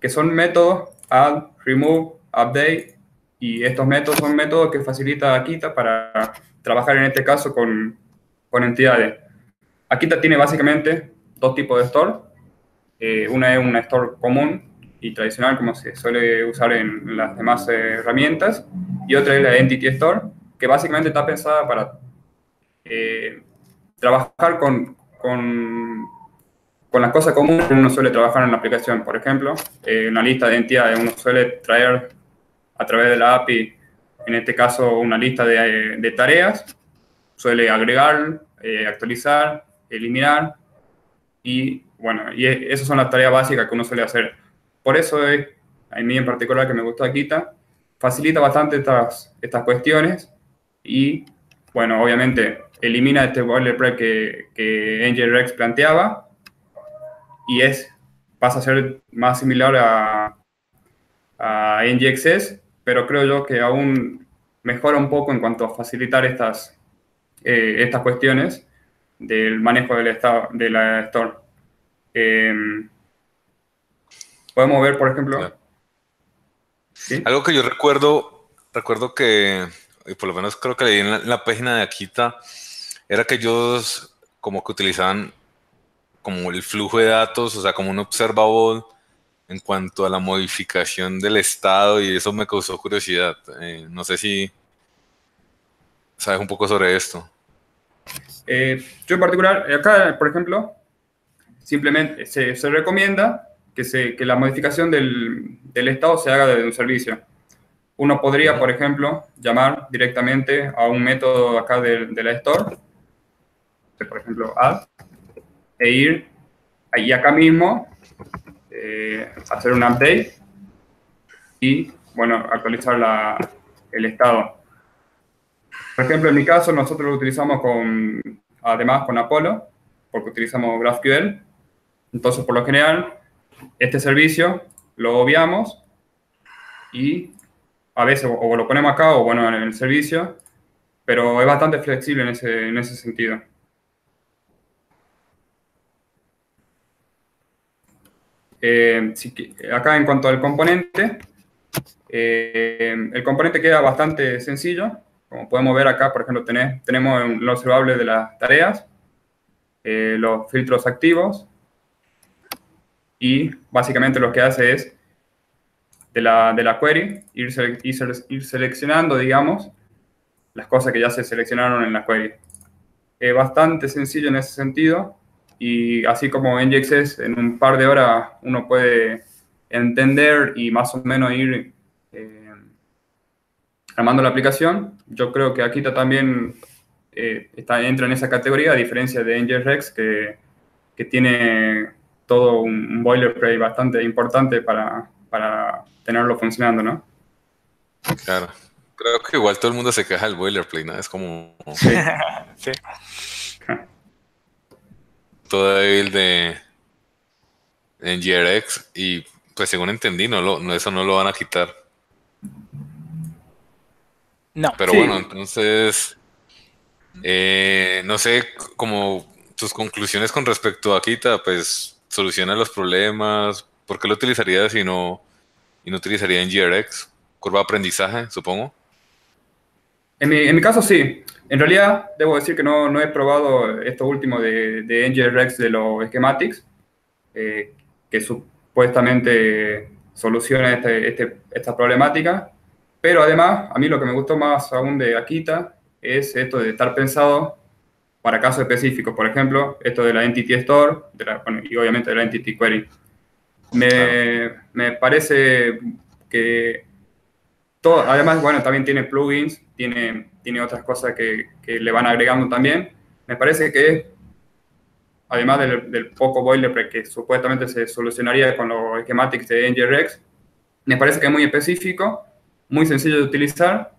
que son métodos add, remove, update, y estos métodos son métodos que facilita Akita para trabajar en este caso con, con entidades. Akita tiene básicamente dos tipos de store. Eh, una es un store común y tradicional, como se suele usar en las demás herramientas, y otra es la Entity Store, que básicamente está pensada para eh, trabajar con, con, con, las cosas comunes que uno suele trabajar en la aplicación. Por ejemplo, eh, una lista de entidades, uno suele traer a través de la API, en este caso, una lista de, de tareas, suele agregar, eh, actualizar, eliminar, y bueno, y esas son las tareas básicas que uno suele hacer. Por eso es, a mí en particular que me gusta Akita, facilita bastante estas, estas cuestiones y, bueno, obviamente elimina este boilerplate que, que NGRX planteaba y es, pasa a ser más similar a, a NGXS, pero creo yo que aún mejora un poco en cuanto a facilitar estas, eh, estas cuestiones del manejo del estado, de la store. Em, podemos ver, por ejemplo. Algo que yo recuerdo, recuerdo que, y por lo menos creo que leí en la, página de Akita, era que ellos como que utilizaban como el flujo de datos, o sea, como un observable en cuanto a la modificación del estado y eso me causó curiosidad. Eh, no sé si sabes un poco sobre esto. Eh, yo en particular, acá, por ejemplo, simplemente se, se recomienda que, se, que la modificación del, del, estado se haga desde un servicio. Uno podría, por ejemplo, llamar directamente a un método acá de, de la store, por ejemplo, add, e ir ahí acá mismo, eh, hacer un update y, bueno, actualizar la, el estado. Por ejemplo, en mi caso, nosotros lo utilizamos con, además con Apollo, porque utilizamos GraphQL. Entonces, por lo general, este servicio lo obviamos y a veces o lo ponemos acá o bueno, en el servicio, pero es bastante flexible en ese, en ese sentido. Eh, acá en cuanto al componente, eh, el componente queda bastante sencillo. Como podemos ver acá, por ejemplo, tenemos lo observable de las tareas, eh, los filtros activos, y básicamente lo que hace es de la, de la query ir, ir, seleccionando, digamos, las cosas que ya se seleccionaron en la query. Bastante sencillo en ese sentido y así como NGXS en un par de horas uno puede entender y más o menos ir eh, armando la aplicación, yo creo que Akita también eh, está, entra en esa categoría, a diferencia de NGRX que, que tiene todo un, boilerplate bastante importante para, para tenerlo funcionando, ¿no? Claro. Creo que igual todo el mundo se queja del boilerplate, ¿no? Es como... Sí. *laughs* *laughs* Todo débil de NGRX y pues según entendí, no, lo, no eso no lo van a quitar. No. Pero bueno, entonces, eh, no sé, como tus conclusiones con respecto a Kita, pues soluciona los problemas? ¿Por qué lo utilizaría si no, y no utilizaría en GRX? Curva de aprendizaje, supongo. En mi, en mi, caso sí. En realidad, debo decir que no, no he probado esto último de, de NGRX de los schematics, eh, que supuestamente soluciona este, este, esta problemática. Pero además, a mí lo que me gustó más aún de Akita es esto de estar pensado para casos específicos, por ejemplo, esto de la Entity Store y obviamente de la Entity Query. Me, me parece que todo, además, bueno, también tiene plugins, tiene, tiene otras cosas que, que le van agregando también. Me parece que, además del, del poco boilerplate que supuestamente se solucionaría con los schematics de NGRX, me parece que es muy específico, muy sencillo de utilizar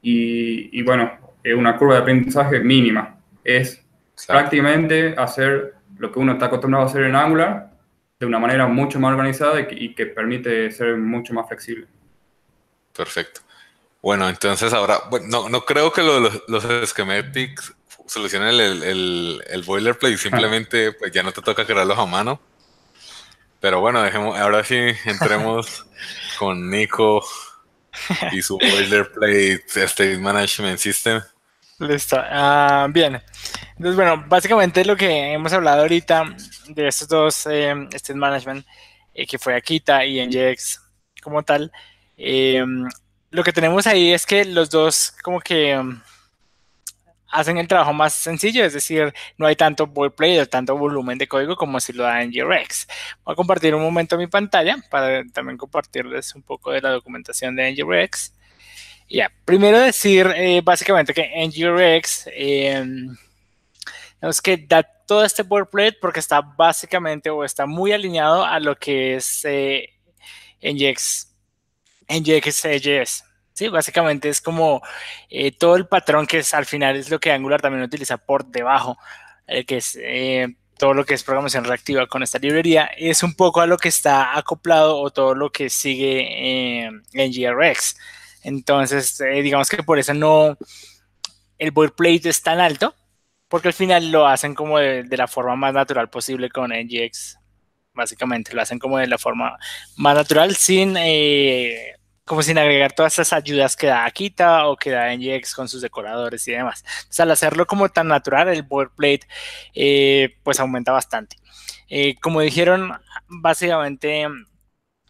y, y bueno, es una curva de aprendizaje mínima es prácticamente hacer lo que uno está acostumbrado a hacer en Angular de una manera mucho más organizada y que, permite ser mucho más flexible. Perfecto. Bueno, entonces ahora, bueno, no, creo que los, los schematics solucionen el, el, el, boilerplate, simplemente pues ya no te toca crearlos a mano. Pero bueno, dejemos, ahora sí entremos *laughs* con Nico y su boilerplate State Management System. Listo. Ah, bien. Entonces, bueno, básicamente lo que hemos hablado ahorita de estos dos eh, State Management, eh, que fue Akita y NGX como tal, eh, lo que tenemos ahí es que los dos como que um, hacen el trabajo más sencillo, es decir, no hay tanto boilerplate o tanto volumen de código como si lo da NGRX. Voy a compartir un momento mi pantalla para también compartirles un poco de la documentación de NGRX. Ya, primero decir eh, básicamente que NGRX eh, es que da todo este boilerplate porque está básicamente o está muy alineado a lo que es eh, NGX, NGX Sí, básicamente es como eh, todo el patrón que es al final es lo que Angular también utiliza por debajo, eh, que es eh, todo lo que es programación reactiva con esta librería, es un poco a lo que está acoplado o todo lo que sigue en GRX. Entonces, digamos que por eso no, el boilerplate es tan alto, porque al final lo hacen como de, la forma más natural posible con NGX. Básicamente, lo hacen como de la forma más natural, sin, eh, como sin agregar todas esas ayudas que da Akita o que da NGX con sus decoradores y demás. Entonces, al hacerlo como tan natural, el boilerplate eh, pues aumenta bastante. Eh, como dijeron, básicamente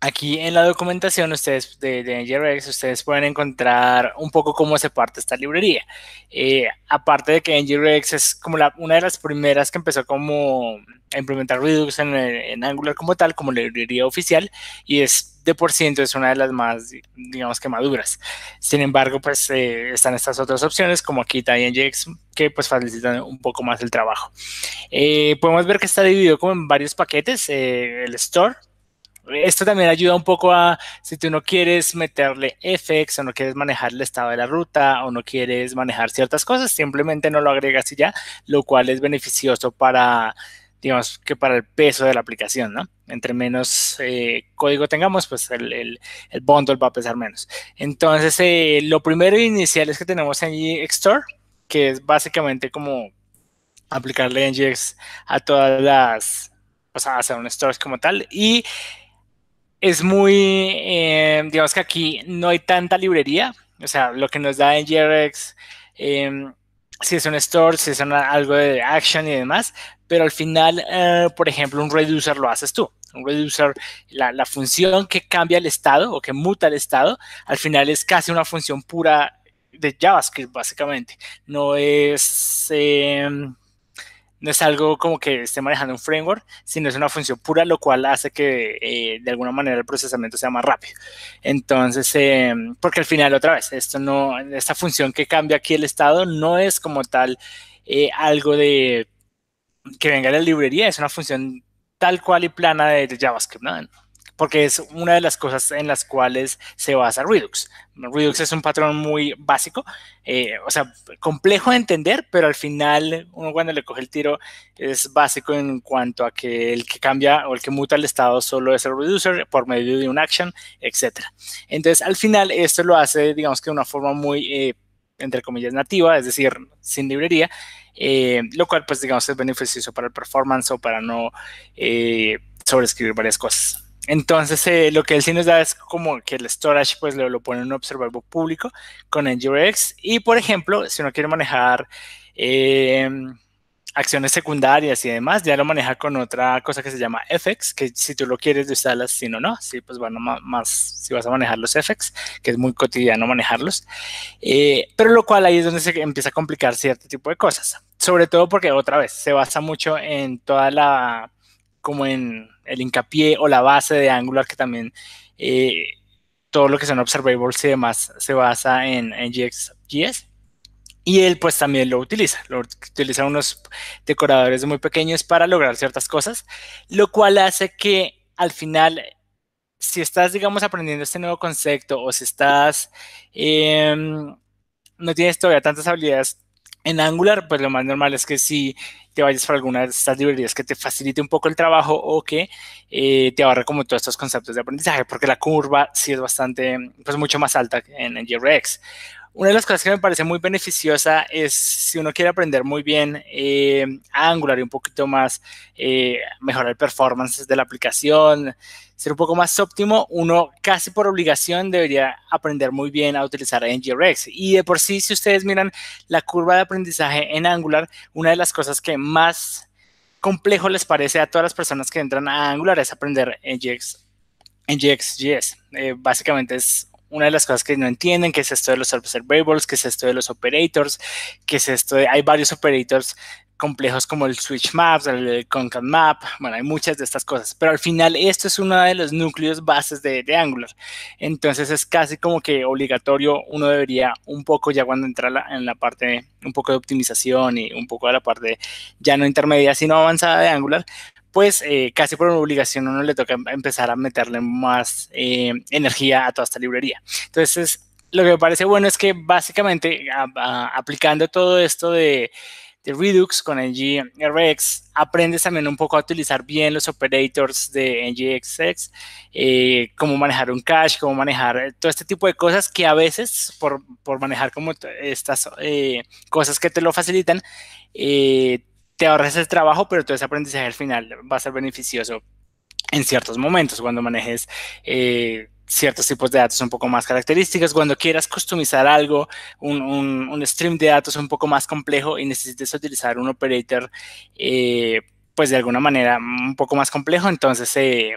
Aquí en la documentación ustedes de, de ustedes pueden encontrar un poco cómo se parte esta librería. Eh, aparte de que NGRX es como una de las primeras que empezó como a implementar Redux en, Angular como tal, como librería oficial, y es de por ciento es una de las más, digamos que maduras. Sin embargo, pues eh, están estas otras opciones como Akita y NGX que pues facilitan un poco más el trabajo. Eh, podemos ver que está dividido como en varios paquetes, el store, esto también ayuda un poco a si tú no quieres meterle FX o no quieres manejar el estado de la ruta o no quieres manejar ciertas cosas, simplemente no lo agregas y ya, lo cual es beneficioso para, digamos, que para el peso de la aplicación, ¿no? Entre menos eh, código tengamos, pues el, el, el, bundle va a pesar menos. Entonces, eh, lo primero inicial es que tenemos en Store, que es básicamente como aplicarle NGX a todas las, o sea, hacer un store como tal y es muy, eh, digamos que aquí no hay tanta librería, o sea, lo que nos da en GRX, em, si es un store, si es algo de action y demás, pero al final, eh, por ejemplo, un reducer lo haces tú. Un reducer, la, la, función que cambia el estado o que muta el estado, al final es casi una función pura de JavaScript, básicamente. No es... No es algo como que esté manejando un framework, sino es una función pura, lo cual hace que eh, de alguna manera el procesamiento sea más rápido. Entonces, eh, porque al final, otra vez, esto no, esta función que cambia aquí el estado no es como tal eh, algo de que venga de la librería, es una función tal cual y plana de, de JavaScript, ¿no? Porque es una de las cosas en las cuales se basa Redux. Redux es un patrón muy básico, eh, o sea, complejo de entender, pero al final uno cuando le coge el tiro es básico en cuanto a que el que cambia o el que muta el estado solo es el reducer por medio de un action, etc. Entonces, al final esto lo hace, digamos que de una forma muy, eh, entre comillas, nativa, es decir, sin librería, eh, lo cual pues digamos es beneficioso para el performance o para no sobreescribir varias cosas. Entonces, eh, lo que él sí nos da es como que el storage, pues lo, lo pone en un observable público con NGRX. Y, por ejemplo, si uno quiere manejar eh, acciones secundarias y demás, ya lo maneja con otra cosa que se llama FX, que si tú lo quieres, instalas, si no, no. Sí, pues bueno, más, si vas a manejar los FX, que es muy cotidiano manejarlos. Eh, pero lo cual ahí es donde se empieza a complicar cierto tipo de cosas. Sobre todo porque, otra vez, se basa mucho en toda la como en el hincapié o la base de Angular, que también eh, todo lo que son observables y demás se basa en, en. Y él pues también lo utiliza, lo utiliza unos decoradores muy pequeños para lograr ciertas cosas, lo cual hace que al final, si estás, digamos, aprendiendo este nuevo concepto o si estás, em, no tienes todavía tantas habilidades en Angular, pues lo más normal es que si te vayas por alguna de estas librerías que te facilite un poco el trabajo o que eh, te ahorre como todos estos conceptos de aprendizaje, porque la curva sí es bastante, pues mucho más alta en, en una de las cosas que me parece muy beneficiosa es si uno quiere aprender muy bien eh, Angular y un poquito más, eh, mejorar el performance de la aplicación, ser un poco más óptimo, uno casi por obligación debería aprender muy bien a utilizar NGRX. Y de por sí, si ustedes miran la curva de aprendizaje en Angular, una de las cosas que más complejo les parece a todas las personas que entran a Angular es aprender NGX, NGXJS. Eh, básicamente es una de las cosas que no entienden, que es esto de los observables, que es esto de los operators, que es esto de, hay varios operators complejos como el switch maps, el concat map, bueno, hay muchas de estas cosas, pero al final esto es uno de los núcleos bases de, de Angular. Entonces es casi como que obligatorio, uno debería un poco ya cuando entra en la parte un poco de optimización y un poco de la parte ya no intermedia, sino avanzada de Angular, pues eh, casi por obligación uno le toca empezar a meterle más eh, energía a toda esta librería. Entonces, lo que me parece bueno es que básicamente aplicando todo esto de, Redux con NGRX, aprendes también un poco a utilizar bien los operators de NGXX, eh, cómo manejar un cache, cómo manejar todo este tipo de cosas que a veces, por, por manejar como estas cosas que te lo facilitan, te ahorras el trabajo, pero todo ese aprendizaje al final va a ser beneficioso en ciertos momentos, cuando manejes eh, ciertos tipos de datos un poco más características, cuando quieras customizar algo, un, un, stream de datos un poco más complejo y necesites utilizar un operator, eh, pues de alguna manera un poco más complejo, entonces eh,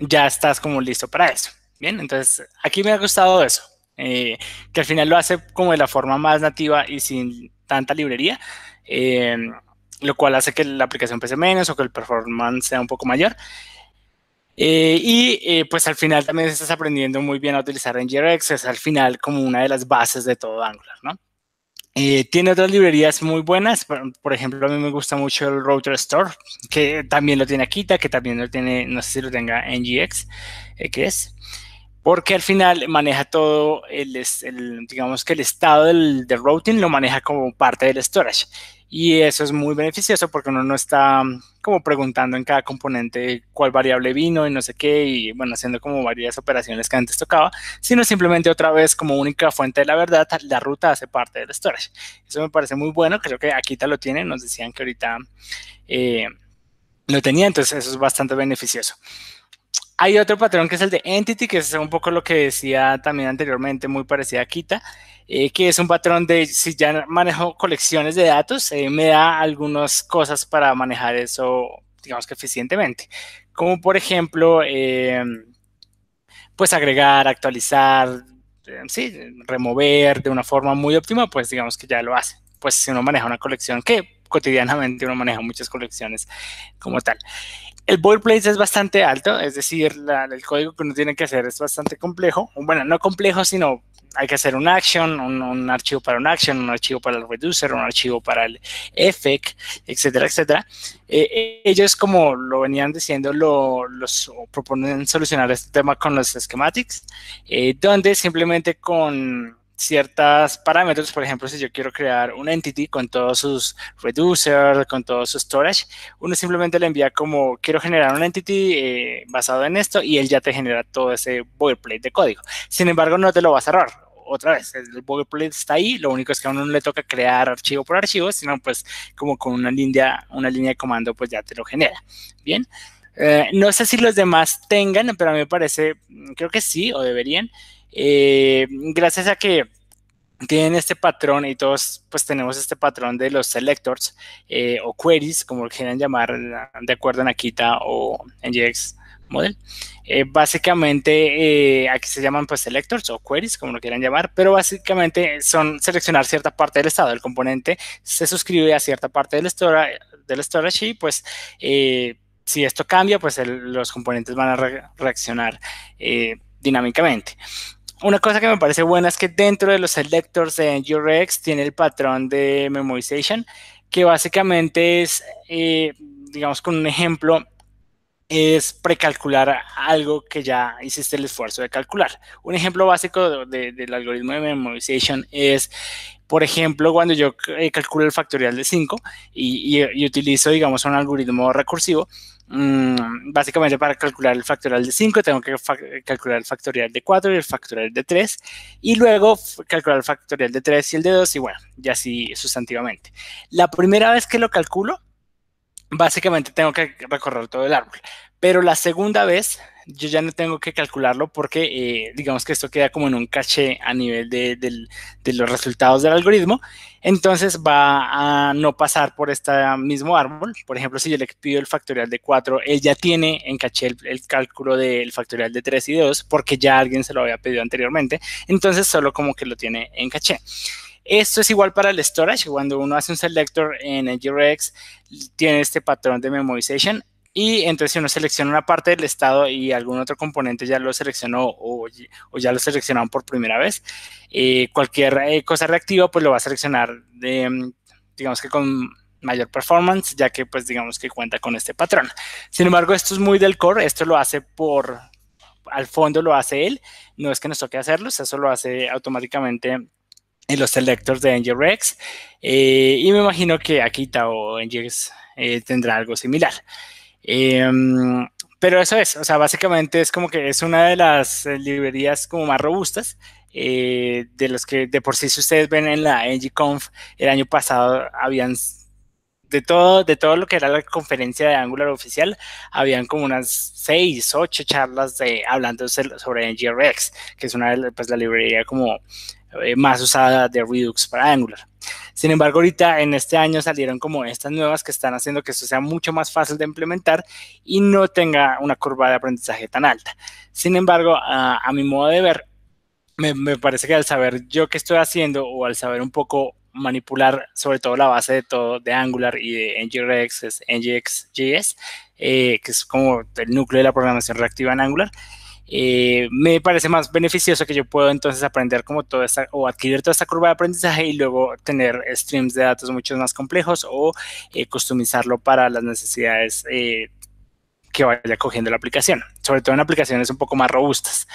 ya estás como listo para eso. Bien, entonces aquí me ha gustado eso, que al final lo hace como de la forma más nativa y sin tanta librería lo cual hace que la aplicación pese menos o que el performance sea un poco mayor. Eh, y eh, pues al final también estás aprendiendo muy bien a utilizar NGRX, es al final como una de las bases de todo Angular, ¿no? Eh, tiene otras librerías muy buenas, por, ejemplo, a mí me gusta mucho el Router Store, que también lo tiene Akita, que también lo tiene, no sé si lo tenga NGX, que es, porque al final maneja todo, el, digamos que el estado del, del routing lo maneja como parte del storage. Y eso es muy beneficioso porque uno no está mm, como preguntando en cada componente cuál variable vino y no sé qué, y bueno, haciendo como varias operaciones que antes tocaba, sino simplemente otra vez como única fuente de la verdad, la ruta hace parte del storage. Eso me parece muy bueno, creo que aquí te lo tienen, nos decían que ahorita eh, lo tenía, entonces eso es bastante beneficioso. Hay otro patrón que es el de Entity, que es un poco lo que decía también anteriormente, muy parecida a Kita, eh, que es un patrón de si ya manejo colecciones de datos, eh, me da algunas cosas para manejar eso, digamos que eficientemente. Como por ejemplo, eh, pues agregar, actualizar, sí, remover de una forma muy óptima, pues digamos que ya lo hace. Pues si uno maneja una colección que cotidianamente uno maneja muchas colecciones como tal. El boilerplate es bastante alto, es decir, el código que uno tiene que hacer es bastante complejo. Bueno, no complejo, sino hay que hacer un action, un, archivo para un action, un archivo para el reducer, un archivo para el effect, etcétera, etcétera. Eh, ellos, como lo venían diciendo, lo, proponen solucionar este tema con los schematics, eh, donde simplemente con ciertos parámetros, por ejemplo, si yo quiero crear un entity con todos sus reducer, con todo su storage, uno simplemente le envía como quiero generar un entity eh, basado en esto y él ya te genera todo ese boilerplate de código. Sin embargo, no te lo va a cerrar. Otra vez, el boilerplate está ahí, lo único es que a uno no le toca crear archivo por archivo, sino pues como con una línea, una línea de comando, pues ya te lo genera. Bien. Eh, no sé si los demás tengan, pero a mí me parece, creo que sí, o deberían. Eh, gracias a que tienen este patrón y todos pues tenemos este patrón de los selectors eh, o queries, como lo quieran llamar de acuerdo en Akita o en JX Model. Eh, básicamente aquí se llaman pues selectors o queries, como lo quieran llamar, pero básicamente son seleccionar cierta parte del estado. El componente se suscribe a cierta parte del storage, del storage y pues si esto cambia, pues los componentes van a reaccionar dinámicamente. Una cosa que me parece buena es que dentro de los selectors de NGRX tiene el patrón de memorization, que básicamente es, eh, digamos, con un ejemplo, es precalcular algo que ya hiciste el esfuerzo de calcular. Un ejemplo básico del algoritmo de memorization es, por ejemplo, cuando yo eh, calculo el factorial de 5 y, utilizo, digamos, un algoritmo recursivo, mm, básicamente para calcular el factorial de 5 tengo que calcular el factorial de 4 y el factorial de 3 y luego calcular el factorial de 3 y el de 2 y bueno, ya así sustantivamente. La primera vez que lo calculo, básicamente tengo que recorrer todo el árbol. Pero la segunda vez yo ya no tengo que calcularlo porque eh, digamos que esto queda como en un caché a nivel de, los resultados del algoritmo. Entonces va a no pasar por este mismo árbol. Por ejemplo, si yo le pido el factorial de 4, él ya tiene en caché el, el cálculo del factorial de 3 y 2 porque ya alguien se lo había pedido anteriormente. Entonces solo como que lo tiene en caché. Esto es igual para el storage. Cuando uno hace un selector en NGRX, tiene este patrón de memorization. Y entonces si uno selecciona una parte del estado y algún otro componente ya lo seleccionó o, ya lo seleccionaron por primera vez, eh, cualquier eh, cosa reactiva pues lo va a seleccionar mm, digamos que con mayor performance, ya que pues digamos que cuenta con este patrón. Sin embargo, esto es muy del core, esto lo hace por, al fondo lo hace él, no es que nos toque hacerlo, eso lo hace automáticamente en los selectors de NGRX eh, y me imagino que Akita o NGX eh, tendrá algo similar. Em, pero eso es, o sea, básicamente es como que es una de las librerías como más robustas eh, de los que de por sí si ustedes ven en la NGConf el año pasado habían de todo, de todo lo que era la conferencia de Angular oficial, habían como unas seis, ocho charlas de, hablando sobre NGRX, que es una de pues, la librería como eh, más usada de Redux para Angular. Sin embargo, ahorita en este año salieron como estas nuevas que están haciendo que esto sea mucho más fácil de implementar y no tenga una curva de aprendizaje tan alta. Sin embargo, a, mi modo de ver, me, me, parece que al saber yo qué estoy haciendo o al saber un poco manipular sobre todo la base de todo de Angular y de NGRX, es NGX.js, eh, que es como el núcleo de la programación reactiva en Angular, eh, me parece más beneficioso que yo puedo entonces aprender como toda esta o adquirir toda esta curva de aprendizaje y luego tener streams de datos mucho más complejos o eh, customizarlo para las necesidades eh, que vaya cogiendo la aplicación, sobre todo en aplicaciones un poco más robustas.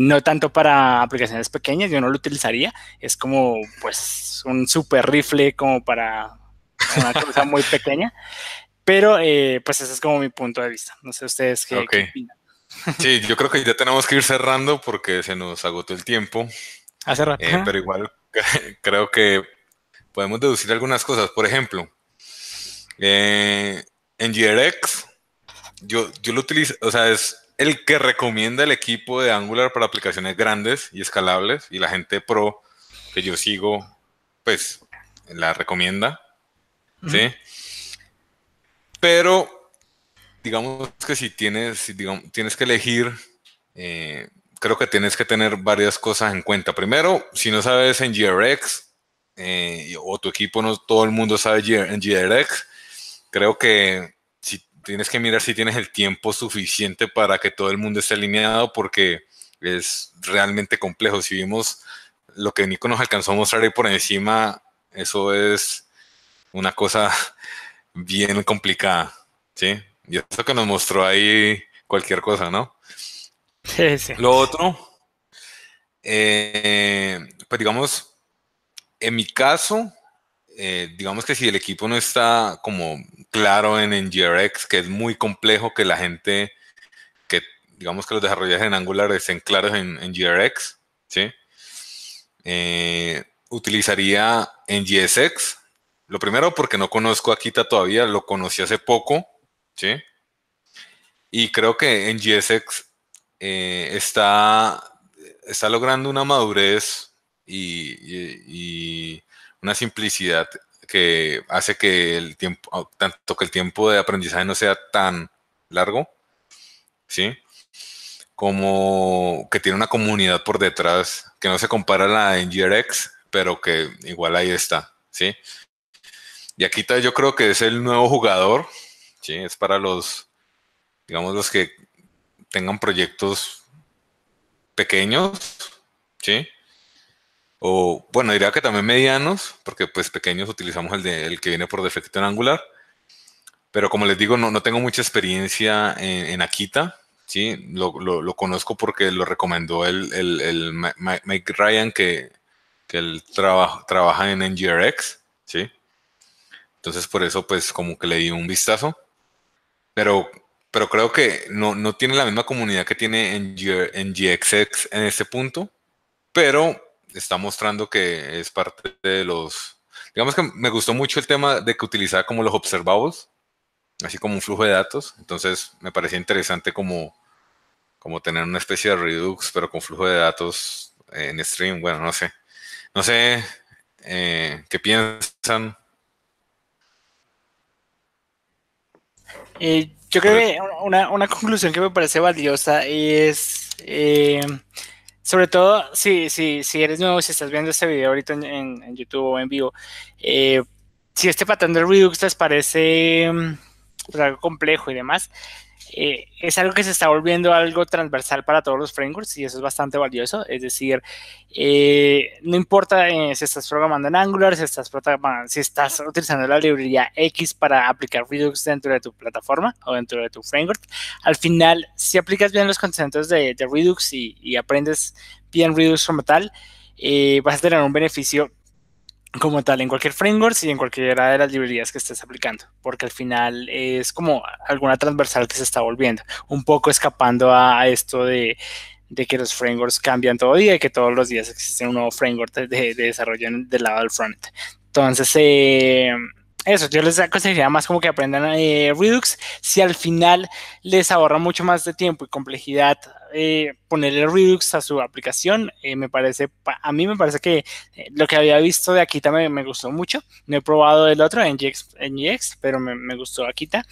no tanto para aplicaciones pequeñas, yo no lo utilizaría, es como pues un super rifle como para una cosa muy pequeña, pero pues ese es como mi punto de vista. No sé ustedes qué, qué opinan. Sí, yo creo que ya tenemos que ir cerrando porque se nos agotó el tiempo. Hace rato. Eh, pero igual *laughs* creo que podemos deducir algunas cosas. Por ejemplo, eh, en GRX, yo, yo lo utilizo, o sea, es el que recomienda el equipo de Angular para aplicaciones grandes y escalables y la gente pro que yo sigo, pues la recomienda. ¿Sí? Pero digamos que si tienes, tienes que elegir, eh, creo que tienes que tener varias cosas en cuenta. Primero, si no sabes en GRX, eh, o tu equipo no todo el mundo sabe en GRX, creo que si tienes que mirar si tienes el tiempo suficiente para que todo el mundo esté alineado, porque es realmente complejo. Si vimos lo que Nico nos alcanzó a mostrar ahí por encima, eso es una cosa *laughs* bien complicada, ¿sí? Y eso que nos mostró ahí cualquier cosa, ¿no? Sí, sí. Lo otro, eh, pues digamos, en mi caso, eh, digamos que si el equipo no está como claro en NGRX, que es muy complejo que la gente, que digamos que los desarrolladores en Angular estén claros en, NGRX, ¿sí? Eh, utilizaría NGSX. Lo primero porque no conozco a Kita todavía, lo conocí hace poco ¿sí? Y creo que en GSX eh, está, está logrando una madurez y, una simplicidad que hace que el tiempo, tanto que el tiempo de aprendizaje no sea tan largo, ¿sí? Como que tiene una comunidad por detrás que no se compara a la NGRX, pero que igual ahí está, ¿sí? Y aquí yo creo que es el nuevo jugador Es para los, digamos, los que tengan proyectos pequeños, ¿sí? O, bueno, diría que también medianos, porque pues pequeños utilizamos el, de, el que viene por defecto en Angular, pero como les digo, no, no tengo mucha experiencia en, en Akita, ¿sí? Lo, lo, conozco porque lo recomendó el, el, el Mike Ryan, que, que él trabaja, trabaja en NGRX, ¿sí? Entonces por eso pues como que le di un vistazo, pero, pero creo que no, no tiene la misma comunidad que tiene en, GXX en este punto, pero está mostrando que es parte de los... Digamos que me gustó mucho el tema de que utilizaba como los observables, así como un flujo de datos. Entonces me parecía interesante como, como tener una especie de Redux, pero con flujo de datos en stream. Bueno, no sé. No sé eh, qué piensan. Eh, yo creo que una, una, conclusión que me parece valiosa es, eh, sobre todo, si, si, si eres nuevo, si estás viendo este video ahorita en, YouTube o en vivo, eh, si este patrón de Redux les parece pues, algo complejo y demás, eh, es algo que se está volviendo algo transversal para todos los frameworks y eso es bastante valioso. Es decir, eh, no importa eh, si estás programando en Angular, si estás, si estás utilizando la librería X para aplicar Redux dentro de tu plataforma o dentro de tu framework, al final, si aplicas bien los conceptos de, Redux y, aprendes bien Redux como tal, vas a tener un beneficio como tal en cualquier framework y en cualquiera de las librerías que estés aplicando, porque al final es como alguna transversal que se está volviendo, un poco escapando a, esto de, de, que los frameworks cambian todo día y que todos los días existe un nuevo framework de, de desarrollo del lado del front. Entonces, eh, eso, yo les aconsejaría más como que aprendan eh, Redux. Si al final les ahorra mucho más de tiempo y complejidad eh, ponerle Redux a su aplicación, eh, me parece, a mí me parece que eh, lo que había visto de Akita me, me, gustó mucho. No he probado el otro, NGX, NGX pero me, me gustó Akita.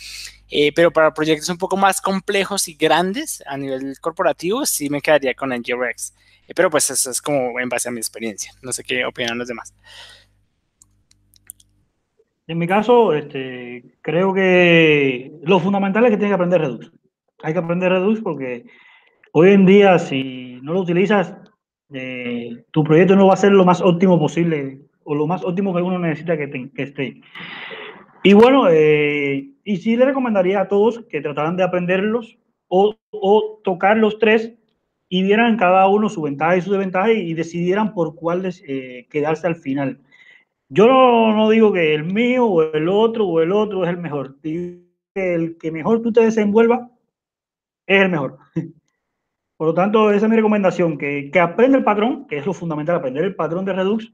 Eh, pero para proyectos un poco más complejos y grandes a nivel corporativo, sí me quedaría con NGRX. pero pues eso es como en base a mi experiencia. No sé qué opinan los demás. En mi caso, este, creo que lo fundamental es que tienes que aprender Redux. Hay que aprender Redux porque hoy en día, si no lo utilizas, eh, tu proyecto no va a ser lo más óptimo posible o lo más óptimo que uno necesita que, te, esté. Y bueno, eh, y sí le recomendaría a todos que trataran de aprenderlos o, o, tocar los tres y vieran cada uno su ventaja y su desventaja y, decidieran por cuál eh, quedarse al final. Yo no, digo que el mío o el otro o el otro es el mejor. El que mejor tú te desenvuelvas es el mejor. *laughs* Por lo tanto, esa es mi recomendación, que, que aprenda el patrón, que es lo fundamental, aprender el patrón de Redux,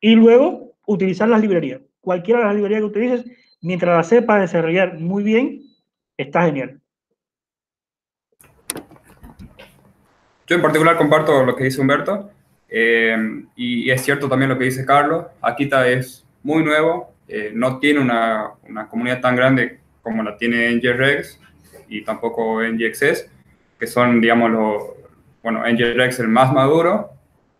y luego utilizar las librerías. Cualquiera de las librerías que utilices, mientras la sepas desarrollar muy bien, está genial. Yo en particular comparto lo que dice Humberto. Eh, y, y, es cierto también lo que dice Carlos, Akita es muy nuevo, eh, no tiene una, una, comunidad tan grande como la tiene NGRX y tampoco NGXS, que son, digamos, los, bueno, NGRX el más maduro,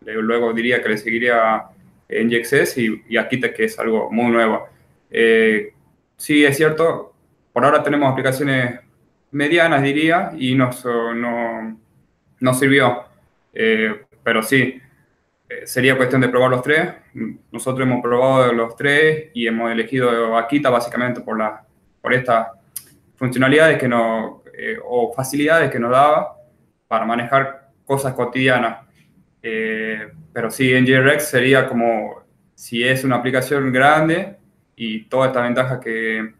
luego diría que le seguiría NGXS y, y Akita que es algo muy nuevo. Eh, sí, es cierto, por ahora tenemos aplicaciones medianas, diría, y nos, no, nos sirvió. Eh, pero sí, sería cuestión de probar los tres. Nosotros hemos probado los tres y hemos elegido Akita básicamente por, la, por estas funcionalidades que nos, eh, o facilidades que nos daba para manejar cosas cotidianas. Eh, pero sí, en GRX sería como si es una aplicación grande y toda esta ventaja que,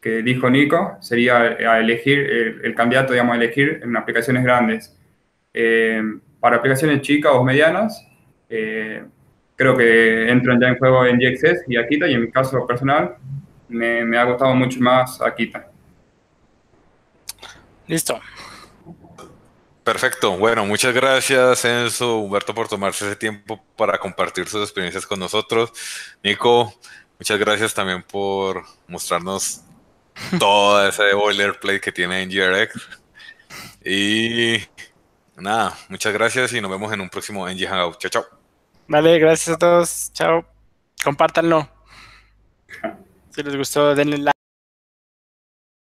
que dijo Nico, sería elegir, el, candidato, digamos, a elegir en aplicaciones grandes. Eh, para aplicaciones chicas o medianas, eh, creo que entran ya en juego en GXS y Akita, y en mi caso personal, me, me ha gustado mucho más Akita. Listo. Perfecto. Bueno, muchas gracias, Enzo, Humberto, por tomarse ese tiempo para compartir sus experiencias con nosotros. Nico, muchas gracias también por mostrarnos *laughs* toda esa boilerplate que tiene en GRX. Y nada, muchas gracias y nos vemos en un próximo NG Hangout. Chao, chao. Vale, gracias a todos. Chao. Compártanlo. *laughs* Si les gustó, denle like.